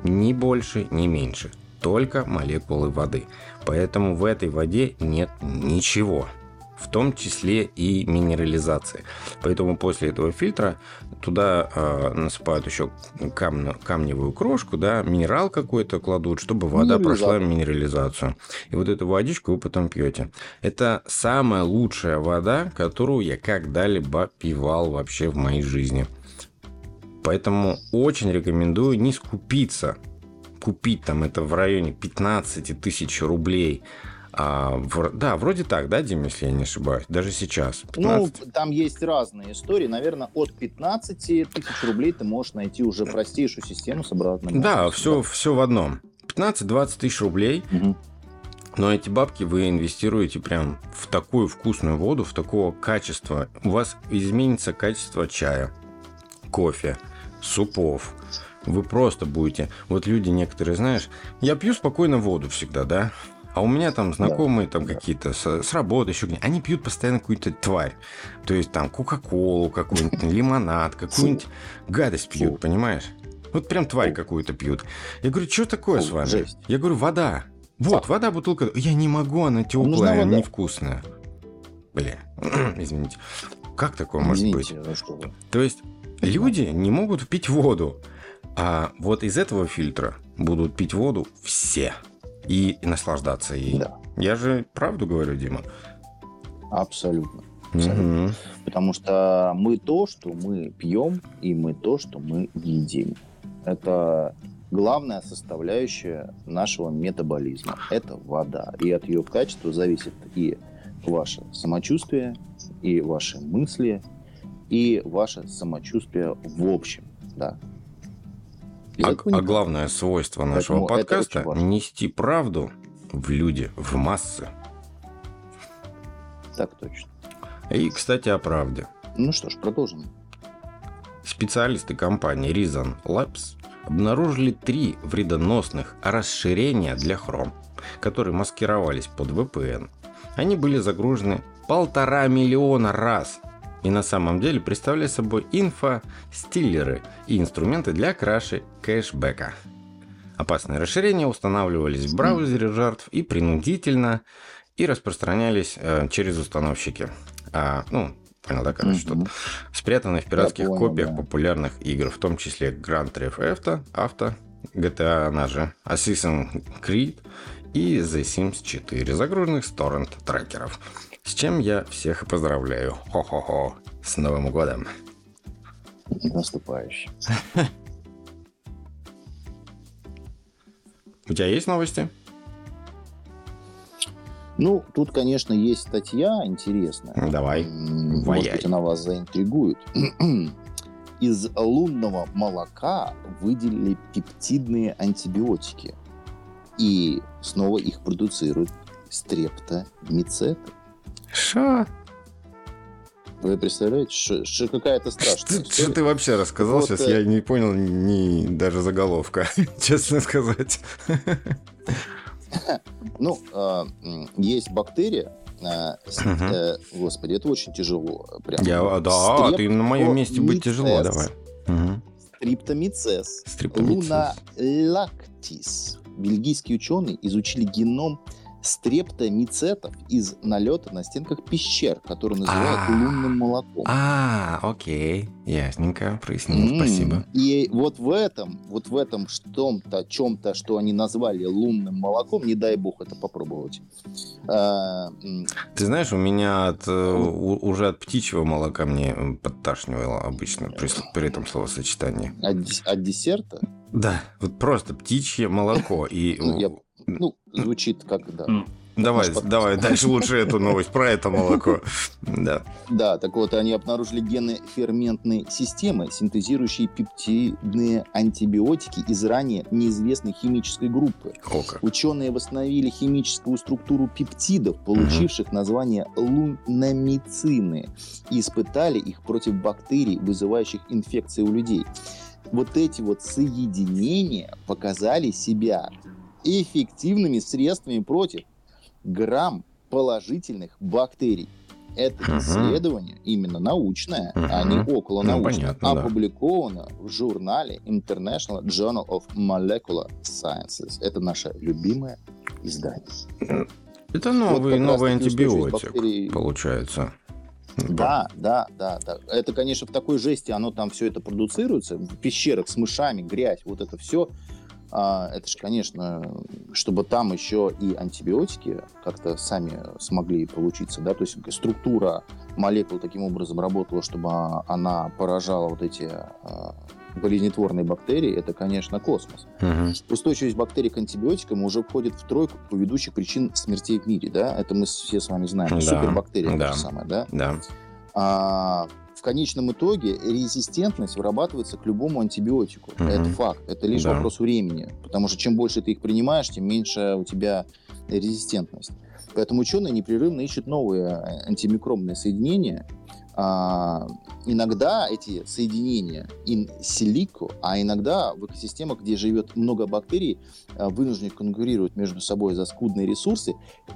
Ни больше, ни меньше. Только молекулы воды. Поэтому в этой воде нет ничего в том числе и минерализации. Поэтому после этого фильтра туда э, насыпают еще камне, камневую крошку, да, минерал какой-то кладут, чтобы вода прошла минерализацию. И вот эту водичку вы потом пьете. Это самая лучшая вода, которую я когда-либо пивал вообще в моей жизни. Поэтому очень рекомендую не скупиться. Купить там это в районе 15 тысяч рублей – а, в, да, вроде так, да, Дим, если я не ошибаюсь, даже сейчас. 15... Ну, там есть разные истории. Наверное, от 15 тысяч рублей ты можешь найти уже простейшую систему с обратным. Да, все, да. все в одном. 15-20 тысяч рублей. Угу. Но эти бабки вы инвестируете прям в такую вкусную воду, в такого качества. У вас изменится качество чая, кофе, супов. Вы просто будете... Вот люди некоторые, знаешь, я пью спокойно воду всегда, да? А у меня там знакомые да. там какие-то с, с работы еще где они пьют постоянно какую-то тварь. То есть там Кока-Колу, какой-нибудь лимонад, какую-нибудь гадость пьют, понимаешь? Вот прям тварь какую-то пьют. Я говорю, что такое с вами? Я говорю, вода. Вот, вода, бутылка. Я не могу, она теплая, невкусная. Бля, [clears throat] извините. Как такое может быть? То есть люди не могут пить воду. А вот из этого фильтра будут пить воду все и, и наслаждаться ей. Да. Я же правду говорю, Дима. Абсолютно. Абсолютно. Угу. Потому что мы то, что мы пьем, и мы то, что мы едим. Это главная составляющая нашего метаболизма. Это вода. И от ее качества зависит и ваше самочувствие, и ваши мысли, и ваше самочувствие в общем. Да. А, а главное свойство нашего Поэтому подкаста – нести правду в люди, в массы. Так точно. И, кстати, о правде. Ну что ж, продолжим. Специалисты компании Reason Labs обнаружили три вредоносных расширения для Chrome, которые маскировались под VPN. Они были загружены полтора миллиона раз и на самом деле представляют собой инфо-стиллеры и инструменты для краши кэшбэка. Опасные расширения устанавливались в браузере жертв и принудительно и распространялись э, через установщики. А, ну, понял, да, короче, mm-hmm. что спрятаны в пиратских понял, копиях да. популярных игр, в том числе Grand Theft Auto, Auto, GTA, она же Assassin's Creed и The Sims 4, загруженных с торрент-трекеров. С чем я всех и поздравляю. Хо-хо-хо. С Новым годом. Наступающий. У тебя есть новости? Ну, тут, конечно, есть статья интересная. Давай. Может быть, она вас заинтригует. [clears throat] Из лунного молока выделили пептидные антибиотики. И снова их продуцируют стрептомицеты. Что? Вы представляете, что какая-то страшная Что, что ты вообще рассказал вот, сейчас? Э... Я не понял ни даже заголовка, [laughs] честно сказать. [laughs] Ну, а, есть бактерия, uh Господи, это очень тяжело. Прям. Я, да, ты на моем месте быть тяжело, давай. Стриптомицез. Луналактис. Бельгийские ученые изучили геном стрептомицетов из налета на стенках пещер, которые называют а, лунным молоком. А, окей, ясненько, прояснил, спасибо. И вот в этом, вот в этом что-то, чем-то, что они назвали лунным молоком, не дай бог это попробовать. А, Ты знаешь, у меня от, э, уже от птичьего молока мне подташнивало обычно при, при этом словосочетании. От, от десерта? Да, вот просто птичье молоко. [laughs] И ну, звучит как, да. Давай, давай, дальше лучше эту новость про это молоко. [laughs] Да. Да, так вот, они обнаружили гены ферментной системы, синтезирующие пептидные антибиотики из ранее неизвестной химической группы. О, как. Ученые восстановили химическую структуру пептидов, получивших угу. название лунамицины, и испытали их против бактерий, вызывающих инфекции у людей. Вот эти вот соединения показали себя эффективными средствами против грамм положительных бактерий. Это uh-huh. исследование именно научное, uh-huh. а не около научное, ну, опубликовано да. в журнале International Journal of Molecular Sciences. Это наше любимое издание. Это новый, вот новый антибиотик, бактерий... получается. Да, да, да, да. Это, конечно, в такой жести оно там все это продуцируется. В пещерах с мышами, грязь, вот это все а, это же, конечно, чтобы там еще и антибиотики как-то сами смогли получиться, да, то есть структура молекул таким образом работала, чтобы она поражала вот эти а, болезнетворные бактерии, это, конечно, космос. Угу. Устойчивость бактерий к антибиотикам уже входит в тройку ведущих причин смертей в мире, да, это мы все с вами знаем, да. супербактерия да. то самое, да. Да. А, в конечном итоге резистентность вырабатывается к любому антибиотику. Угу. Это факт. Это лишь да. вопрос времени. Потому что чем больше ты их принимаешь, тем меньше у тебя резистентность. Поэтому ученые непрерывно ищут новые антимикробные соединения, а, иногда эти соединения in silico, а иногда в экосистемах, где живет много бактерий, а, вынуждены конкурировать между собой за скудные ресурсы,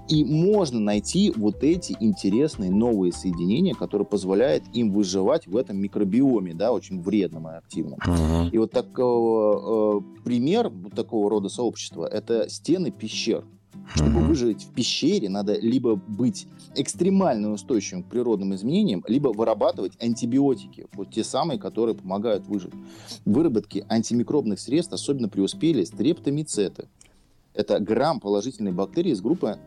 и можно найти вот эти интересные новые соединения, которые позволяют им выживать в этом микробиоме, да, очень вредном и активном. Uh-huh. И вот такого э, пример вот такого рода сообщества – это стены пещер. Чтобы mm-hmm. выжить в пещере, надо либо быть экстремально устойчивым к природным изменениям, либо вырабатывать антибиотики, вот те самые, которые помогают выжить. В выработке антимикробных средств особенно преуспели стрептомицеты. Это грамм положительной бактерии из группы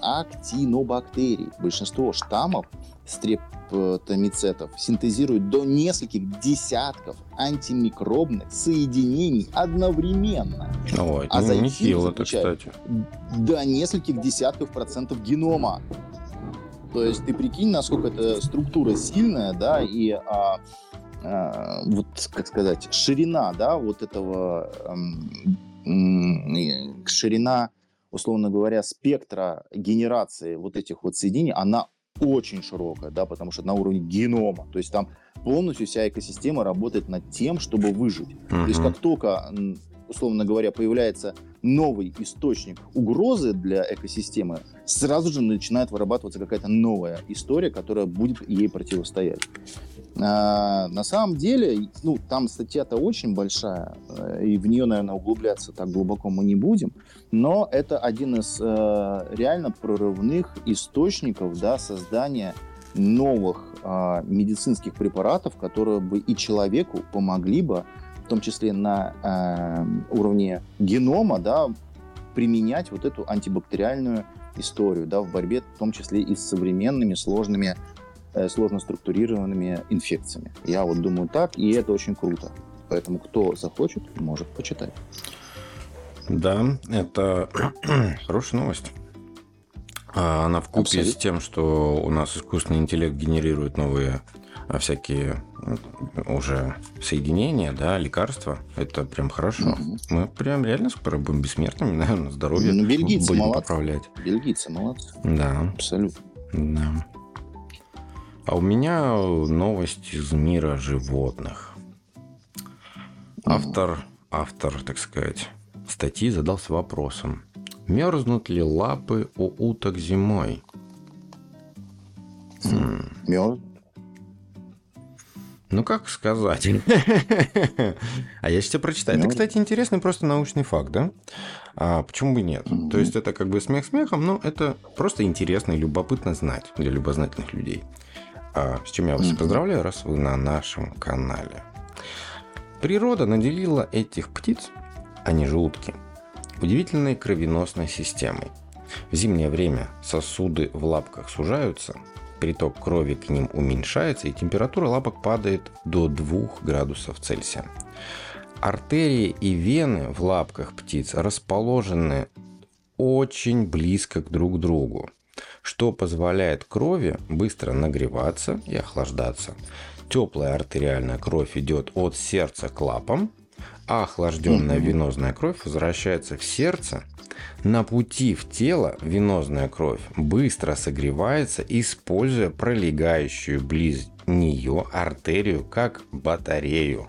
актинобактерий. Большинство штаммов стрептомицетов синтезируют до нескольких десятков антимикробных соединений одновременно. Ой, а за нехило это, кстати. До нескольких десятков процентов генома. То есть ты прикинь, насколько эта структура сильная, да, и а, а, вот, как сказать, ширина, да, вот этого эм, ширина, условно говоря, спектра генерации вот этих вот соединений, она очень широкая, да, потому что на уровне генома. То есть там полностью вся экосистема работает над тем, чтобы выжить. Uh-huh. То есть как только условно говоря, появляется новый источник угрозы для экосистемы, сразу же начинает вырабатываться какая-то новая история, которая будет ей противостоять. А, на самом деле, ну, там статья-то очень большая, э, и в нее, наверное, углубляться так глубоко мы не будем, но это один из э, реально прорывных источников да, создания новых э, медицинских препаратов, которые бы и человеку помогли бы в том числе на э, уровне генома, да, применять вот эту антибактериальную историю, да, в борьбе, в том числе и с современными сложными, э, сложно структурированными инфекциями. Я вот думаю так, и это очень круто. Поэтому кто захочет, может почитать. Да, это [clears throat] хорошая новость. А она в купе с тем, что у нас искусственный интеллект генерирует новые всякие уже соединения, да, лекарства, это прям хорошо. Mm-hmm. Мы прям реально скоро будем бессмертными, [laughs] наверное, здоровье ну, бельгийцы будем молодцы. поправлять. Бельгийцы молодцы. Да. Абсолютно. Да. А у меня новость из мира животных. Автор, автор, так сказать, статьи задался вопросом. Мерзнут ли лапы у уток зимой? Мерзнут. Ну, как сказать? а я сейчас прочитаю. Это, кстати, интересный просто научный факт, да? А почему бы нет? То есть, это как бы смех смехом, но это просто интересно и любопытно знать для любознательных людей. А с чем я вас поздравляю, раз вы на нашем канале. Природа наделила этих птиц, а не желудки, удивительной кровеносной системой. В зимнее время сосуды в лапках сужаются, приток крови к ним уменьшается, и температура лапок падает до 2 градусов Цельсия. Артерии и вены в лапках птиц расположены очень близко к друг другу, что позволяет крови быстро нагреваться и охлаждаться. Теплая артериальная кровь идет от сердца к лапам, а охлажденная венозная кровь возвращается в сердце на пути в тело венозная кровь быстро согревается, используя пролегающую близ нее артерию как батарею.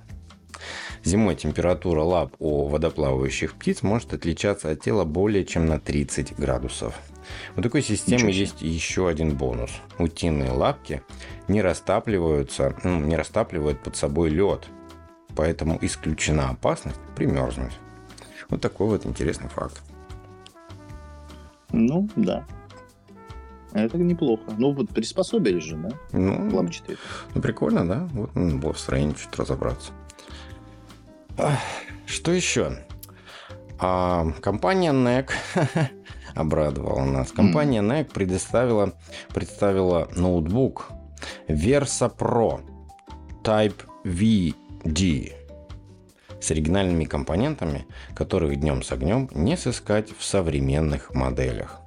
Зимой температура лап у водоплавающих птиц может отличаться от тела более чем на 30 градусов. У такой системы есть еще один бонус. Утиные лапки не растапливаются, ну, не растапливают под собой лед, поэтому исключена опасность примерзнуть. Вот такой вот интересный факт. Ну, да. Это неплохо. Ну, вот приспособились же, да? Ну, Лампочки. Ну, прикольно, да? Вот надо было в строении чуть разобраться. Что еще? А, компания NEC [laughs] обрадовала нас. Компания NEC предоставила, представила ноутбук Versa Pro Type VD с оригинальными компонентами, которых днем с огнем не сыскать в современных моделях.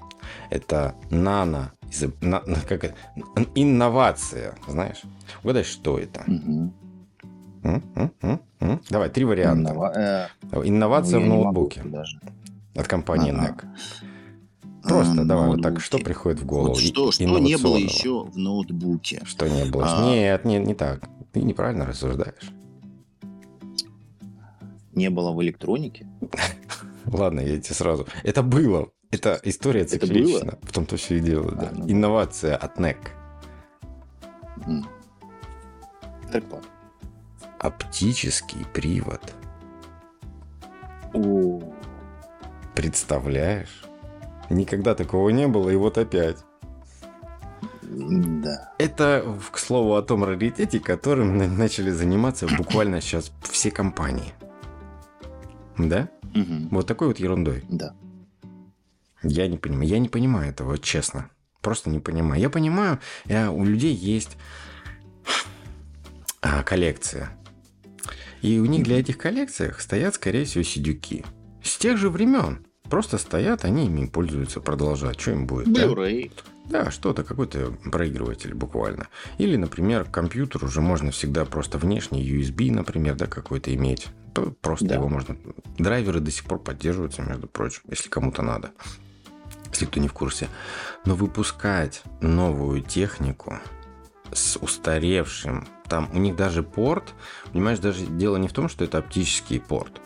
Это нано, на, как это, инновация, знаешь? Угадай, что это? Угу. Давай, три варианта. Иннова... Э, Инновация ну, в ноутбуке. От компании ага. NEC. Просто а, давай ноутбуки. вот так, что приходит в голову? Вот что, что не было еще в ноутбуке? Что не было? А... Нет, не, не так. Ты неправильно рассуждаешь не было в электронике. Ладно, я тебе сразу. Это было. Это история циклична. В том-то все и дело, да. Инновация от NEC. Так Оптический привод. О. Представляешь? Никогда такого не было, и вот опять. Да. Это, к слову, о том раритете, которым начали заниматься буквально сейчас все компании. Да? Угу. Вот такой вот ерундой. Да. Я не понимаю. Я не понимаю этого, честно. Просто не понимаю. Я понимаю, я, у людей есть а, коллекция. И у них для этих коллекций стоят, скорее всего, сидюки. С тех же времен. Просто стоят, они ими пользуются, продолжают. Что им будет? Blu-ray. Да, да что-то, какой-то проигрыватель буквально. Или, например, компьютер уже можно всегда просто внешний USB, например, да, какой-то иметь. Просто да. его можно... Драйверы до сих пор поддерживаются, между прочим, если кому-то надо. Если кто не в курсе. Но выпускать новую технику с устаревшим... Там у них даже порт, понимаешь, даже дело не в том, что это оптический порт,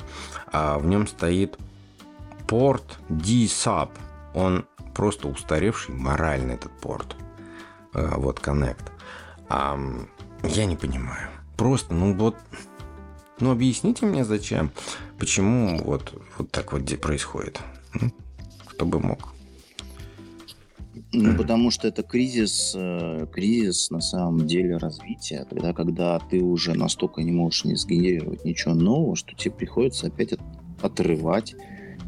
а в нем стоит порт D-Sub. Он просто устаревший морально этот порт. Э, вот Connect. А, я не понимаю. Просто, ну вот ну, объясните мне, зачем, почему вот, вот так вот происходит. Кто бы мог? Ну, потому что это кризис, э, кризис на самом деле развития. Тогда, когда ты уже настолько не можешь не сгенерировать ничего нового, что тебе приходится опять от, отрывать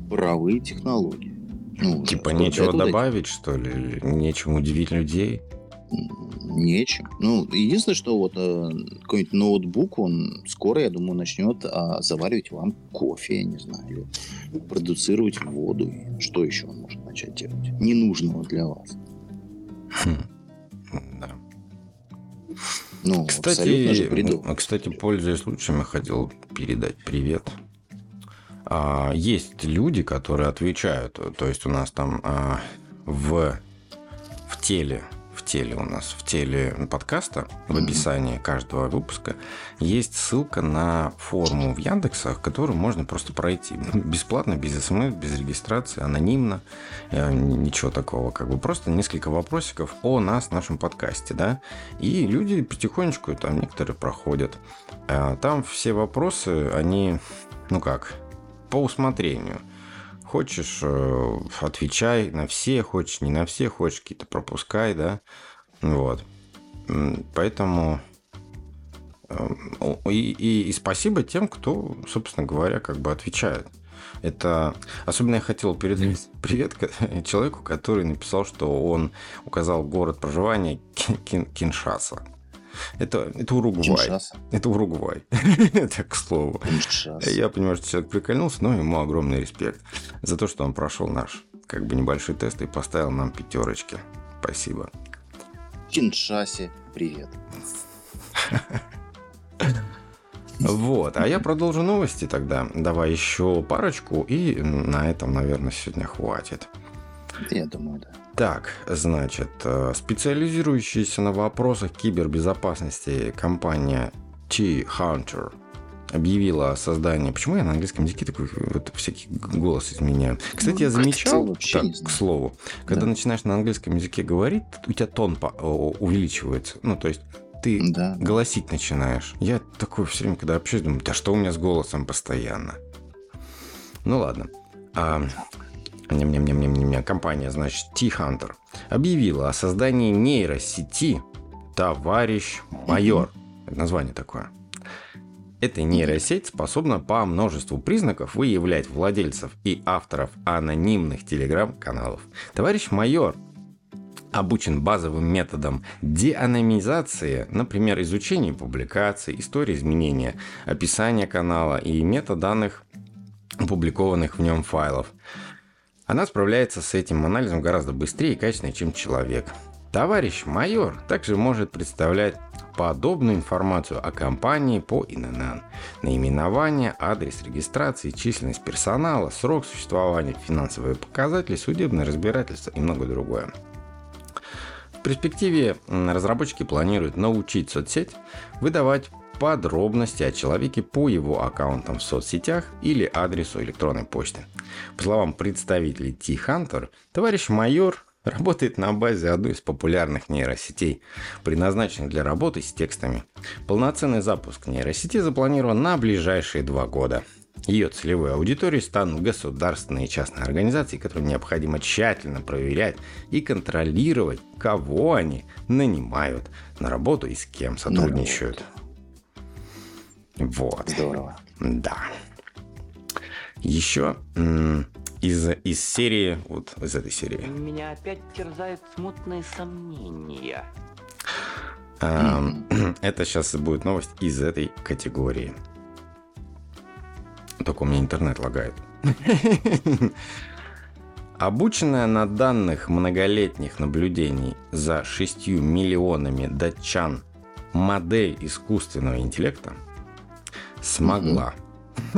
паровые технологии. Ну, типа нечего добавить, вот что ли? Нечем удивить людей? Нечем. Ну, единственное, что вот э, какой-нибудь ноутбук, он скоро, я думаю, начнет а, заваривать вам кофе, я не знаю, или продуцировать воду. Что еще он может начать делать? Ненужного для вас. Хм. Да. Ну, кстати, кстати, пользуясь случаем, я хотел передать привет. А, есть люди, которые отвечают. То есть у нас там а, в, в теле в теле у нас, в теле подкаста, в описании каждого выпуска, есть ссылка на форму в Яндексах, которую можно просто пройти. [laughs] Бесплатно, без смс, без регистрации, анонимно, э, ничего такого. Как бы просто несколько вопросиков о нас, нашем подкасте, да. И люди потихонечку, там некоторые проходят. А там все вопросы, они, ну как, по усмотрению – Хочешь, э, отвечай на все, хочешь не на все, хочешь какие-то пропускай, да. Вот. Поэтому э, и, и, и спасибо тем, кто, собственно говоря, как бы отвечает. Это особенно я хотел передать привет [laughs] человеку, который написал, что он указал город проживания Киншаса. Это, это Уругвай. Киншаса. Это Уругвай. [laughs] это к слову. Киншаса. Я понимаю, что человек прикольнулся, но ему огромный респект за то, что он прошел наш как бы небольшой тест и поставил нам пятерочки. Спасибо. Киншасе, привет. Вот, а я продолжу новости тогда. Давай еще парочку, и на этом, наверное, сегодня хватит. Я думаю, да. Так, значит, э, специализирующаяся на вопросах кибербезопасности компания T-Hunter объявила о создании... Почему я на английском языке такой вот всякий голос изменяю? Кстати, ну, я замечал, так, к слову, когда да. начинаешь на английском языке говорить, у тебя тон увеличивается. Ну, то есть ты да. голосить начинаешь. Я такой все время, когда общаюсь, думаю, да что у меня с голосом постоянно? Ну ладно. А, компания, значит, T-Hunter, объявила о создании нейросети «Товарищ майор». Это название такое. Эта нейросеть способна по множеству признаков выявлять владельцев и авторов анонимных телеграм-каналов. Товарищ майор обучен базовым методом деанонимизации, например, изучения публикаций, истории изменения, описания канала и метаданных опубликованных в нем файлов. Она справляется с этим анализом гораздо быстрее и качественнее, чем человек. Товарищ майор также может представлять подобную информацию о компании по ИНН. Наименование, адрес регистрации, численность персонала, срок существования, финансовые показатели, судебное разбирательство и многое другое. В перспективе разработчики планируют научить соцсеть выдавать подробности о человеке по его аккаунтам в соцсетях или адресу электронной почты. По словам представителей T-Hunter, товарищ майор работает на базе одной из популярных нейросетей, предназначенных для работы с текстами. Полноценный запуск нейросети запланирован на ближайшие два года. Ее целевой аудиторией станут государственные и частные организации, которым необходимо тщательно проверять и контролировать, кого они нанимают на работу и с кем сотрудничают. Вот. Здорово. Да. Еще из, из серии, вот из этой серии. Меня опять терзают смутные сомнения. [clears throat] Это сейчас будет новость из этой категории. Только у меня интернет лагает. [laughs] Обученная на данных многолетних наблюдений за 6 миллионами датчан модель искусственного интеллекта смогла. [laughs]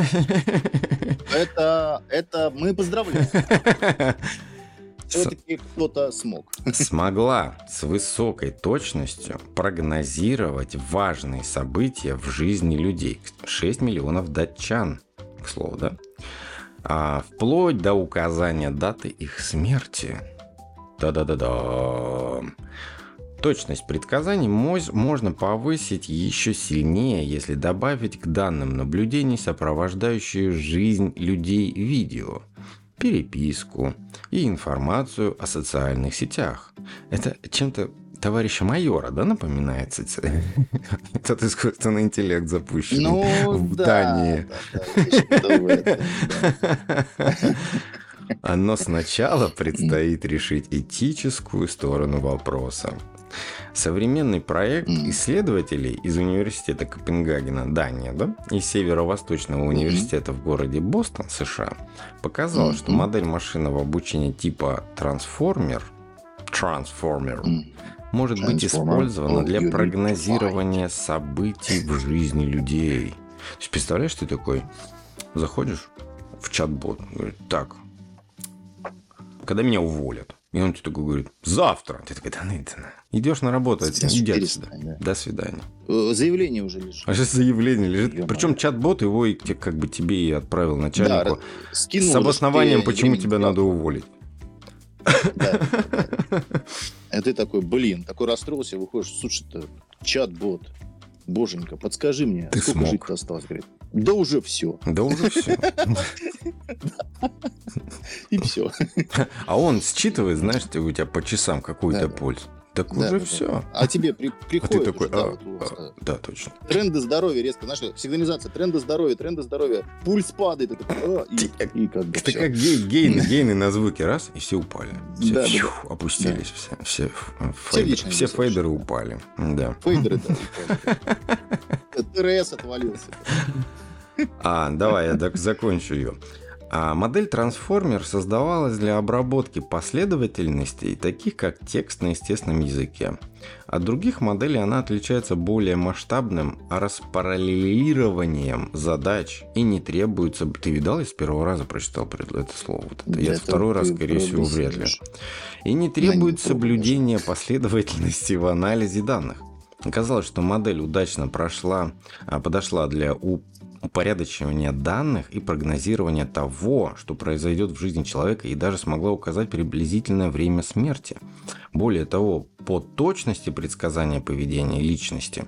Это, это мы поздравляем. [laughs] Все-таки кто-то смог. Смогла с высокой точностью прогнозировать важные события в жизни людей. 6 миллионов датчан, к слову, да? А вплоть до указания даты их смерти. Да-да-да-да. Точность предсказаний можно повысить еще сильнее, если добавить к данным наблюдений сопровождающие жизнь людей видео, переписку и информацию о социальных сетях. Это чем-то товарища майора, да, напоминает? [laughs] Этот искусственный интеллект запущен ну, в да, Дании. Да, да, [laughs] Но сначала предстоит решить этическую сторону вопроса. Современный проект исследователей из университета Копенгагена, Дания, да, и Северо-Восточного университета в городе Бостон, США, показал, что модель машинного обучения типа Transformer, Transformer может быть использована для прогнозирования событий в жизни людей. То есть, представляешь, ты такой заходишь в чат-бот, говорит, так, когда меня уволят, и он тебе такой говорит, завтра. Ты такой, да ну это Идешь на работу, иди отсюда. Да. До свидания. Э, заявление уже лежит. А сейчас заявление лежит. ё Причем чат-бот его и как бы тебе и отправил начальнику. Да, скинул, с обоснованием, почему тебя надо уволить. Да. [laughs] А ты такой, блин, такой расстроился, выходишь, слушай, чат-бот. Боженька, подскажи мне, ты сколько жить осталось? Говорит, да уже все. Да уже все. [laughs] И все. А он считывает, знаешь, у тебя по часам какую-то пульс. Так да, уже да, все. Да. А тебе при, приходит... А ты такой, да, а, вот вас, а, да, точно. Тренды здоровья резко, знаешь, сигнализация, тренды здоровья, тренды здоровья, пульс падает, и, такой, а, и, и как бы Это все. как гей, гейны, [laughs] гейны на звуки, раз, и все упали. Все да, фью, да. опустились да. все. Все, фейдер, все, все фейдеры упали. Да. Фейдеры, да, [laughs] ТРС отвалился. А, давай я закончу ее. А модель трансформер создавалась для обработки последовательностей, таких как текст на естественном языке. От других моделей она отличается более масштабным распараллелированием задач и не требуется... Ты видал, я с первого раза прочитал это слово. Вот это. Я второй раз, скорее всего, вряд ли. И не требует соблюдения последовательности в анализе данных. Оказалось, что модель удачно прошла, а, подошла для упорядочивания данных и прогнозирования того, что произойдет в жизни человека, и даже смогла указать приблизительное время смерти. Более того, по точности предсказания поведения личности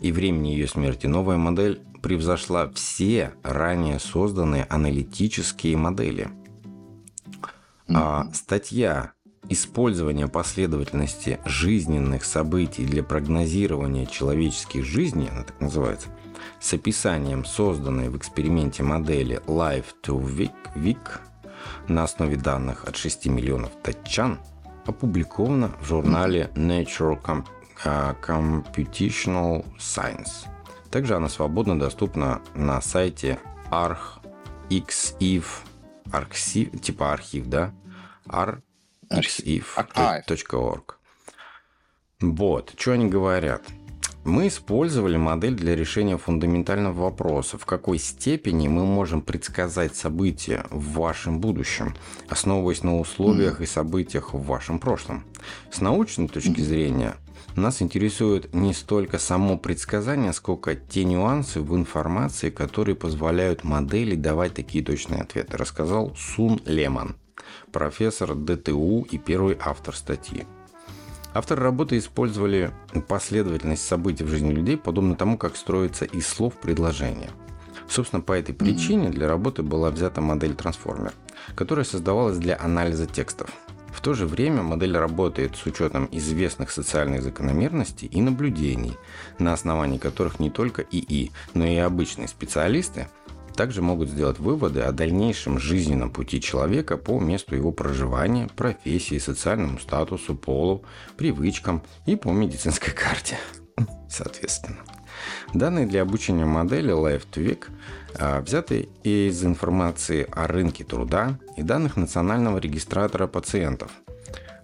и времени ее смерти новая модель превзошла все ранее созданные аналитические модели. А, статья Использование последовательности жизненных событий для прогнозирования человеческих жизней, она так называется, с описанием созданной в эксперименте модели Life to Week, Week на основе данных от 6 миллионов датчан опубликована в журнале Nature а, Computational Science. Также она свободно доступна на сайте archive, архив, типа архив, да, archive.org. Вот, что они говорят. Мы использовали модель для решения фундаментального вопроса, в какой степени мы можем предсказать события в вашем будущем, основываясь на условиях и событиях в вашем прошлом. С научной точки зрения, нас интересует не столько само предсказание, сколько те нюансы в информации, которые позволяют модели давать такие точные ответы, рассказал Сун Леман, профессор ДТУ и первый автор статьи. Авторы работы использовали последовательность событий в жизни людей, подобно тому, как строится из слов предложение. Собственно, по этой причине для работы была взята модель трансформер, которая создавалась для анализа текстов. В то же время модель работает с учетом известных социальных закономерностей и наблюдений, на основании которых не только ИИ, но и обычные специалисты также могут сделать выводы о дальнейшем жизненном пути человека по месту его проживания, профессии, социальному статусу, полу, привычкам и по медицинской карте. [laughs] Соответственно. Данные для обучения модели Life to Week а, взяты из информации о рынке труда и данных Национального регистратора пациентов –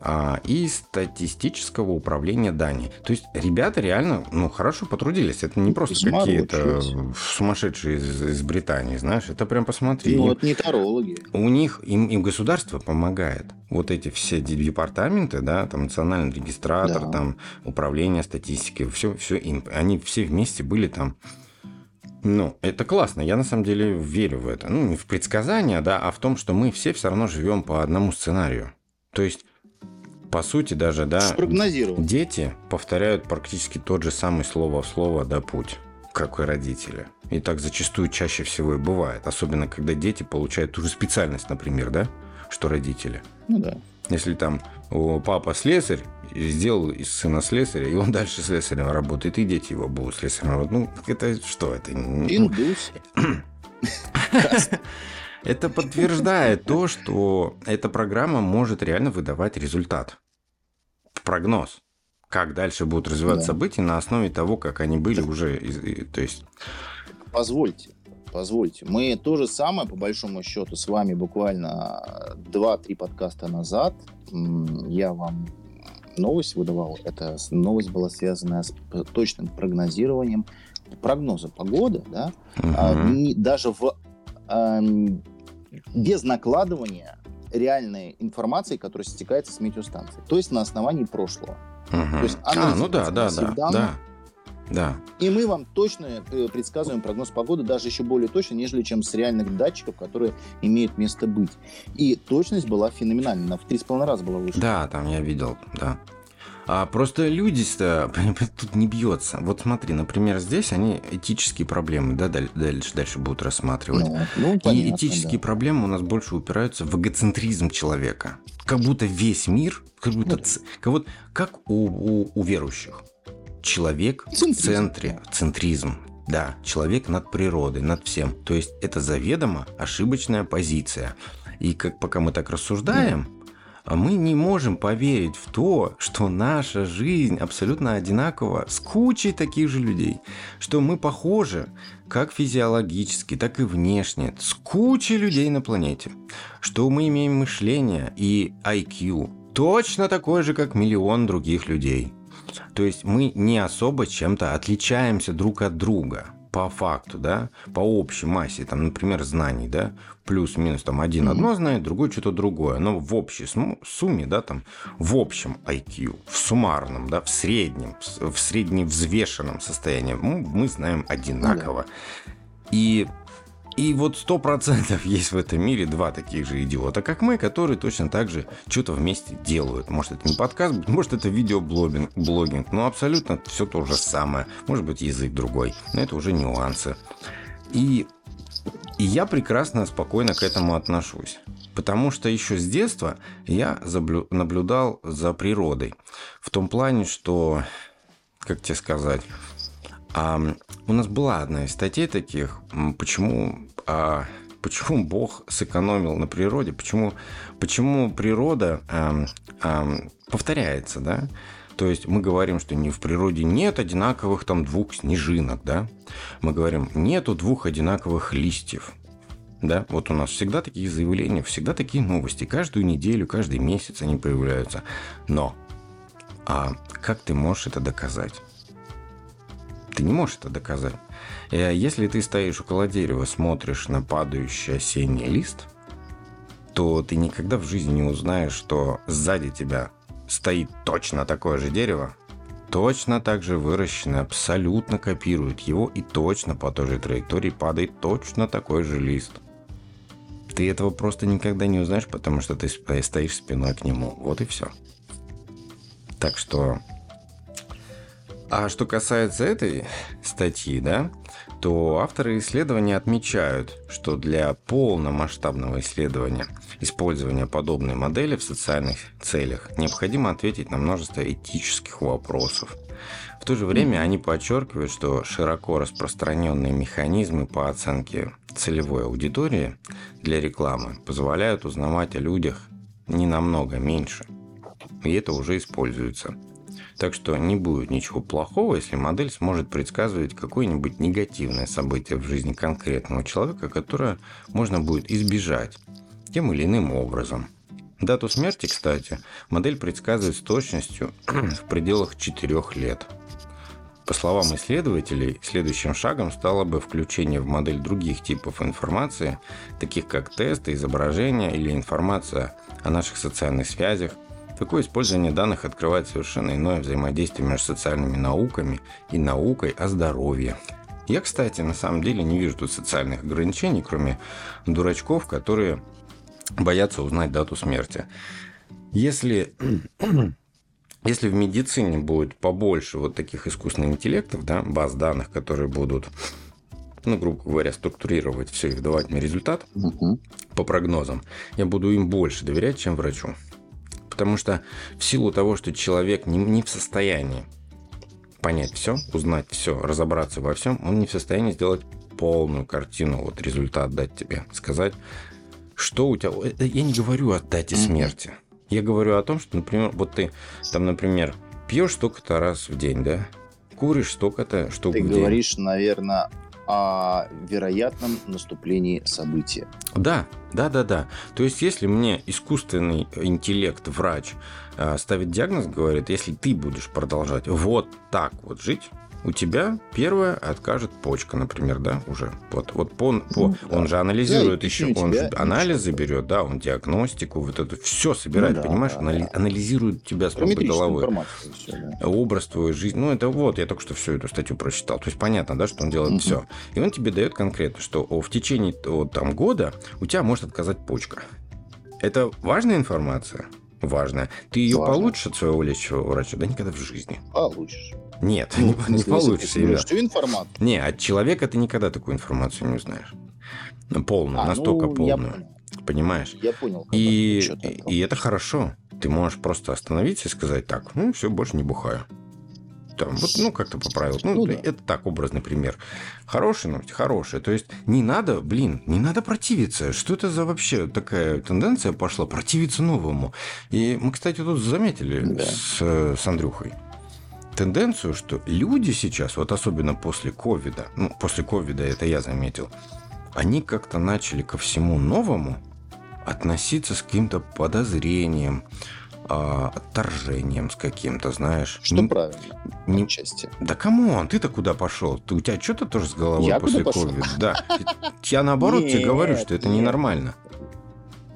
а, и статистического управления Дании. То есть ребята реально ну, хорошо потрудились. Это не просто какие-то сумасшедшие из, из Британии, знаешь. Это прям посмотри. Ну, это не тарологи. У них, им, им государство помогает. Вот эти все департаменты, да, там национальный регистратор, да. там управление статистикой, все, все им, они все вместе были там ну, это классно. Я на самом деле верю в это. Ну, не в предсказания, да, а в том, что мы все все равно живем по одному сценарию. То есть по сути даже, да, дети повторяют практически тот же самый слово в слово, да, путь как и родители. И так зачастую чаще всего и бывает. Особенно, когда дети получают ту же специальность, например, да, что родители. Ну да. Если там у папа слесарь, сделал из сына слесаря, и он дальше слесарем работает, и дети его будут слесарем Ну, это что? Это... Индус. [clears throat] [laughs] Это подтверждает то, что эта программа может реально выдавать результат прогноз, как дальше будут развиваться да. события на основе того, как они были так. уже, то есть... Позвольте, позвольте. Мы то же самое, по большому счету, с вами буквально 2-3 подкаста назад. Я вам новость выдавал, эта новость была связана с точным прогнозированием прогноза погоды, да, угу. а, не, даже в а, без накладывания реальной информации, которая стекается с метеостанции, то есть на основании прошлого. Угу. То есть а, ну да, да, да, данных, да. Да. И мы вам точно э, предсказываем прогноз погоды, даже еще более точно, нежели чем с реальных датчиков, которые имеют место быть. И точность была феноменальна, в три с половиной раза была выше. Да, там я видел, да. А просто люди-то [laughs] тут не бьется. Вот смотри, например, здесь они этические проблемы, да, дальше, дальше будут рассматривать. Ну, ну, понятно, И этические да. проблемы у нас больше упираются в эгоцентризм человека. Как будто весь мир, как будто, ну, как, вот, как у, у, у верующих. Человек центризм. в центре, центризм. Да, человек над природой, над всем. То есть это заведомо ошибочная позиция. И как пока мы так рассуждаем, мы не можем поверить в то, что наша жизнь абсолютно одинакова с кучей таких же людей, что мы похожи как физиологически, так и внешне с кучей людей на планете, что мы имеем мышление и IQ точно такой же, как миллион других людей. То есть мы не особо чем-то отличаемся друг от друга по факту, да, по общей массе, там, например, знаний, да, плюс-минус там один mm-hmm. одно знает, другой что-то другое, но в общей сумме, да, там, в общем IQ, в суммарном, да, в среднем, в средневзвешенном состоянии мы, мы знаем одинаково. Mm-hmm. И и вот сто процентов [laughs] есть в этом мире два таких же идиота, как мы, которые точно так же что-то вместе делают. Может, это не подкаст, может, это видеоблогинг, блогинг, но абсолютно все то же самое. Может быть, язык другой, но это уже нюансы. И, и я прекрасно, спокойно к этому отношусь. Потому что еще с детства я заблю, наблюдал за природой. В том плане, что, как тебе сказать, а, у нас была одна из статей таких, почему, а, почему Бог сэкономил на природе, почему, почему природа а, а, повторяется, да? То есть мы говорим, что не в природе нет одинаковых там двух снежинок, да? Мы говорим, нету двух одинаковых листьев. Да, вот у нас всегда такие заявления, всегда такие новости. Каждую неделю, каждый месяц они появляются. Но а как ты можешь это доказать? Ты не можешь это доказать. Э, если ты стоишь около дерева, смотришь на падающий осенний лист, то ты никогда в жизни не узнаешь, что сзади тебя стоит точно такое же дерево, точно так же выращенное, абсолютно копирует его и точно по той же траектории падает точно такой же лист. Ты этого просто никогда не узнаешь, потому что ты стоишь спиной к нему. Вот и все. Так что а что касается этой статьи, да, то авторы исследования отмечают, что для полномасштабного исследования использования подобной модели в социальных целях необходимо ответить на множество этических вопросов. В то же время они подчеркивают, что широко распространенные механизмы по оценке целевой аудитории для рекламы позволяют узнавать о людях не намного меньше. И это уже используется – так что не будет ничего плохого, если модель сможет предсказывать какое-нибудь негативное событие в жизни конкретного человека, которое можно будет избежать тем или иным образом. Дату смерти, кстати, модель предсказывает с точностью [clears throat] в пределах 4 лет. По словам исследователей, следующим шагом стало бы включение в модель других типов информации, таких как тесты, изображения или информация о наших социальных связях, Такое использование данных открывает совершенно иное взаимодействие между социальными науками и наукой о здоровье. Я, кстати, на самом деле не вижу тут социальных ограничений, кроме дурачков, которые боятся узнать дату смерти. Если, [clears throat] если в медицине будет побольше вот таких искусственных интеллектов, да, баз данных, которые будут ну, грубо говоря, структурировать все и давать мне результат угу. по прогнозам, я буду им больше доверять, чем врачу. Потому что в силу того, что человек не, не в состоянии понять все, узнать все, разобраться во всем, он не в состоянии сделать полную картину, вот результат дать тебе, сказать, что у тебя... Э, я не говорю о дате смерти. Я говорю о том, что, например, вот ты там, например, пьешь столько-то раз в день, да? Куришь столько-то штук ты в день. Ты говоришь, наверное, о вероятном наступлении события. Да, да, да, да. То есть, если мне искусственный интеллект, врач, э, ставит диагноз, говорит, если ты будешь продолжать вот так вот жить, у тебя первая откажет почка, например, да, уже. Вот, вот по, по, ну, он же анализирует да, еще, он же анализы берет, да, он диагностику, вот это все собирает, ну, да, понимаешь, да, анали, да. анализирует тебя с головой. Все, да. Образ твою жизнь. Ну, это вот, я только что всю эту статью прочитал. То есть понятно, да, что он делает угу. все. И он тебе дает конкретно, что в течение о, там, года у тебя может отказать почка. Это важная информация? Важная. Ты ее Важно. получишь от своего лечащего врача? Да никогда в жизни. Получишь. Нет, ну, не, не получится. Ты что информацию? Не, от человека ты никогда такую информацию не узнаешь. Полную, а, настолько ну, полную. Я Понимаешь? Я понял. И, и это хорошо. Ты можешь просто остановиться и сказать так, ну, все, больше не бухаю. Там, вот, ну, как-то поправил. Ну, ну да. это так, образный пример. Хороший новость, хорошая. То есть не надо, блин, не надо противиться. Что это за вообще такая тенденция пошла? Противиться новому. И мы, кстати, тут заметили да. с, с Андрюхой тенденцию, что люди сейчас, вот особенно после ковида, ну, после ковида это я заметил, они как-то начали ко всему новому относиться с каким-то подозрением, а, отторжением с каким-то, знаешь. Что не, правильно, не, части. Да кому он? Ты-то куда пошел? Ты, у тебя что-то тоже с головой я после ковида? Да. Я наоборот тебе говорю, что это ненормально.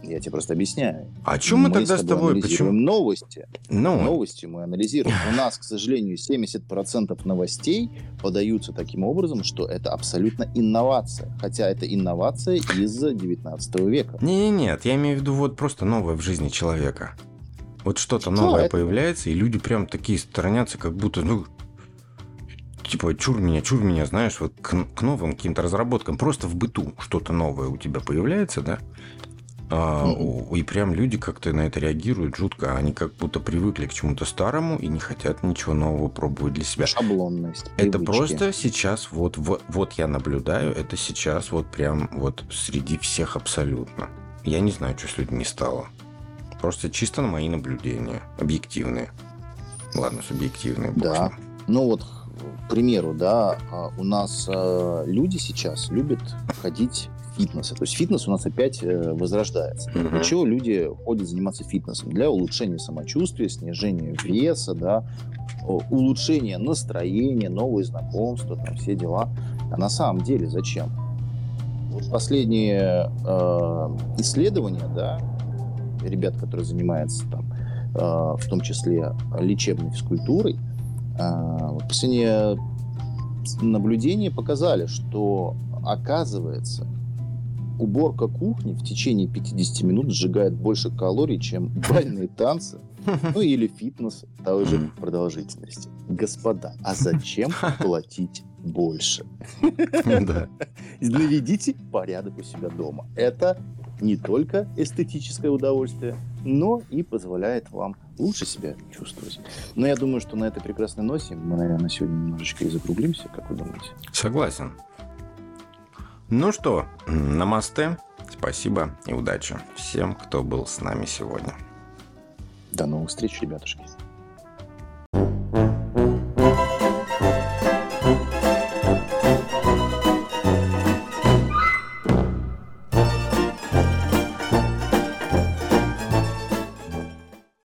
Я тебе просто объясняю. А о чем мы, мы тогда с тобой? Почему? новости. Ну. Новости мы анализируем. [laughs] У нас, к сожалению, 70% новостей подаются таким образом, что это абсолютно инновация. Хотя это инновация из 19 века. Не, не, нет, я имею в виду вот просто новое в жизни человека. Вот что-то новое это... появляется, и люди прям такие сторонятся, как будто, ну, типа, чур меня, чур меня, знаешь, вот к, к новым каким-то разработкам. Просто в быту что-то новое у тебя появляется, да? А. И прям люди как-то на это реагируют жутко. Они как будто привыкли к чему-то старому и не хотят ничего нового пробовать для себя. Шаблонность. Это просто сейчас вот, вот, вот я наблюдаю, это сейчас вот прям вот среди всех абсолютно. Я не знаю, что с людьми стало. Просто чисто на мои наблюдения. Объективные. Ладно, субъективные. Да. Ну вот, к примеру, да, а, у нас э, люди сейчас любят ходить фитнеса. То есть фитнес у нас опять э, возрождается. Mm-hmm. Для чего люди ходят заниматься фитнесом? Для улучшения самочувствия, снижения веса, да, улучшения настроения, новые знакомства, там все дела. А на самом деле зачем? Вот последние э, исследования, да, ребят, которые занимаются там, э, в том числе лечебной физкультурой, э, последние наблюдения показали, что оказывается уборка кухни в течение 50 минут сжигает больше калорий, чем бальные танцы, ну или фитнес той же продолжительности. Господа, а зачем платить больше? Да. Наведите порядок у себя дома. Это не только эстетическое удовольствие, но и позволяет вам лучше себя чувствовать. Но я думаю, что на этой прекрасной носе мы, наверное, сегодня немножечко и закруглимся, как вы думаете? Согласен. Ну что, намасте, спасибо и удачи всем, кто был с нами сегодня. До новых встреч, ребятушки. thank you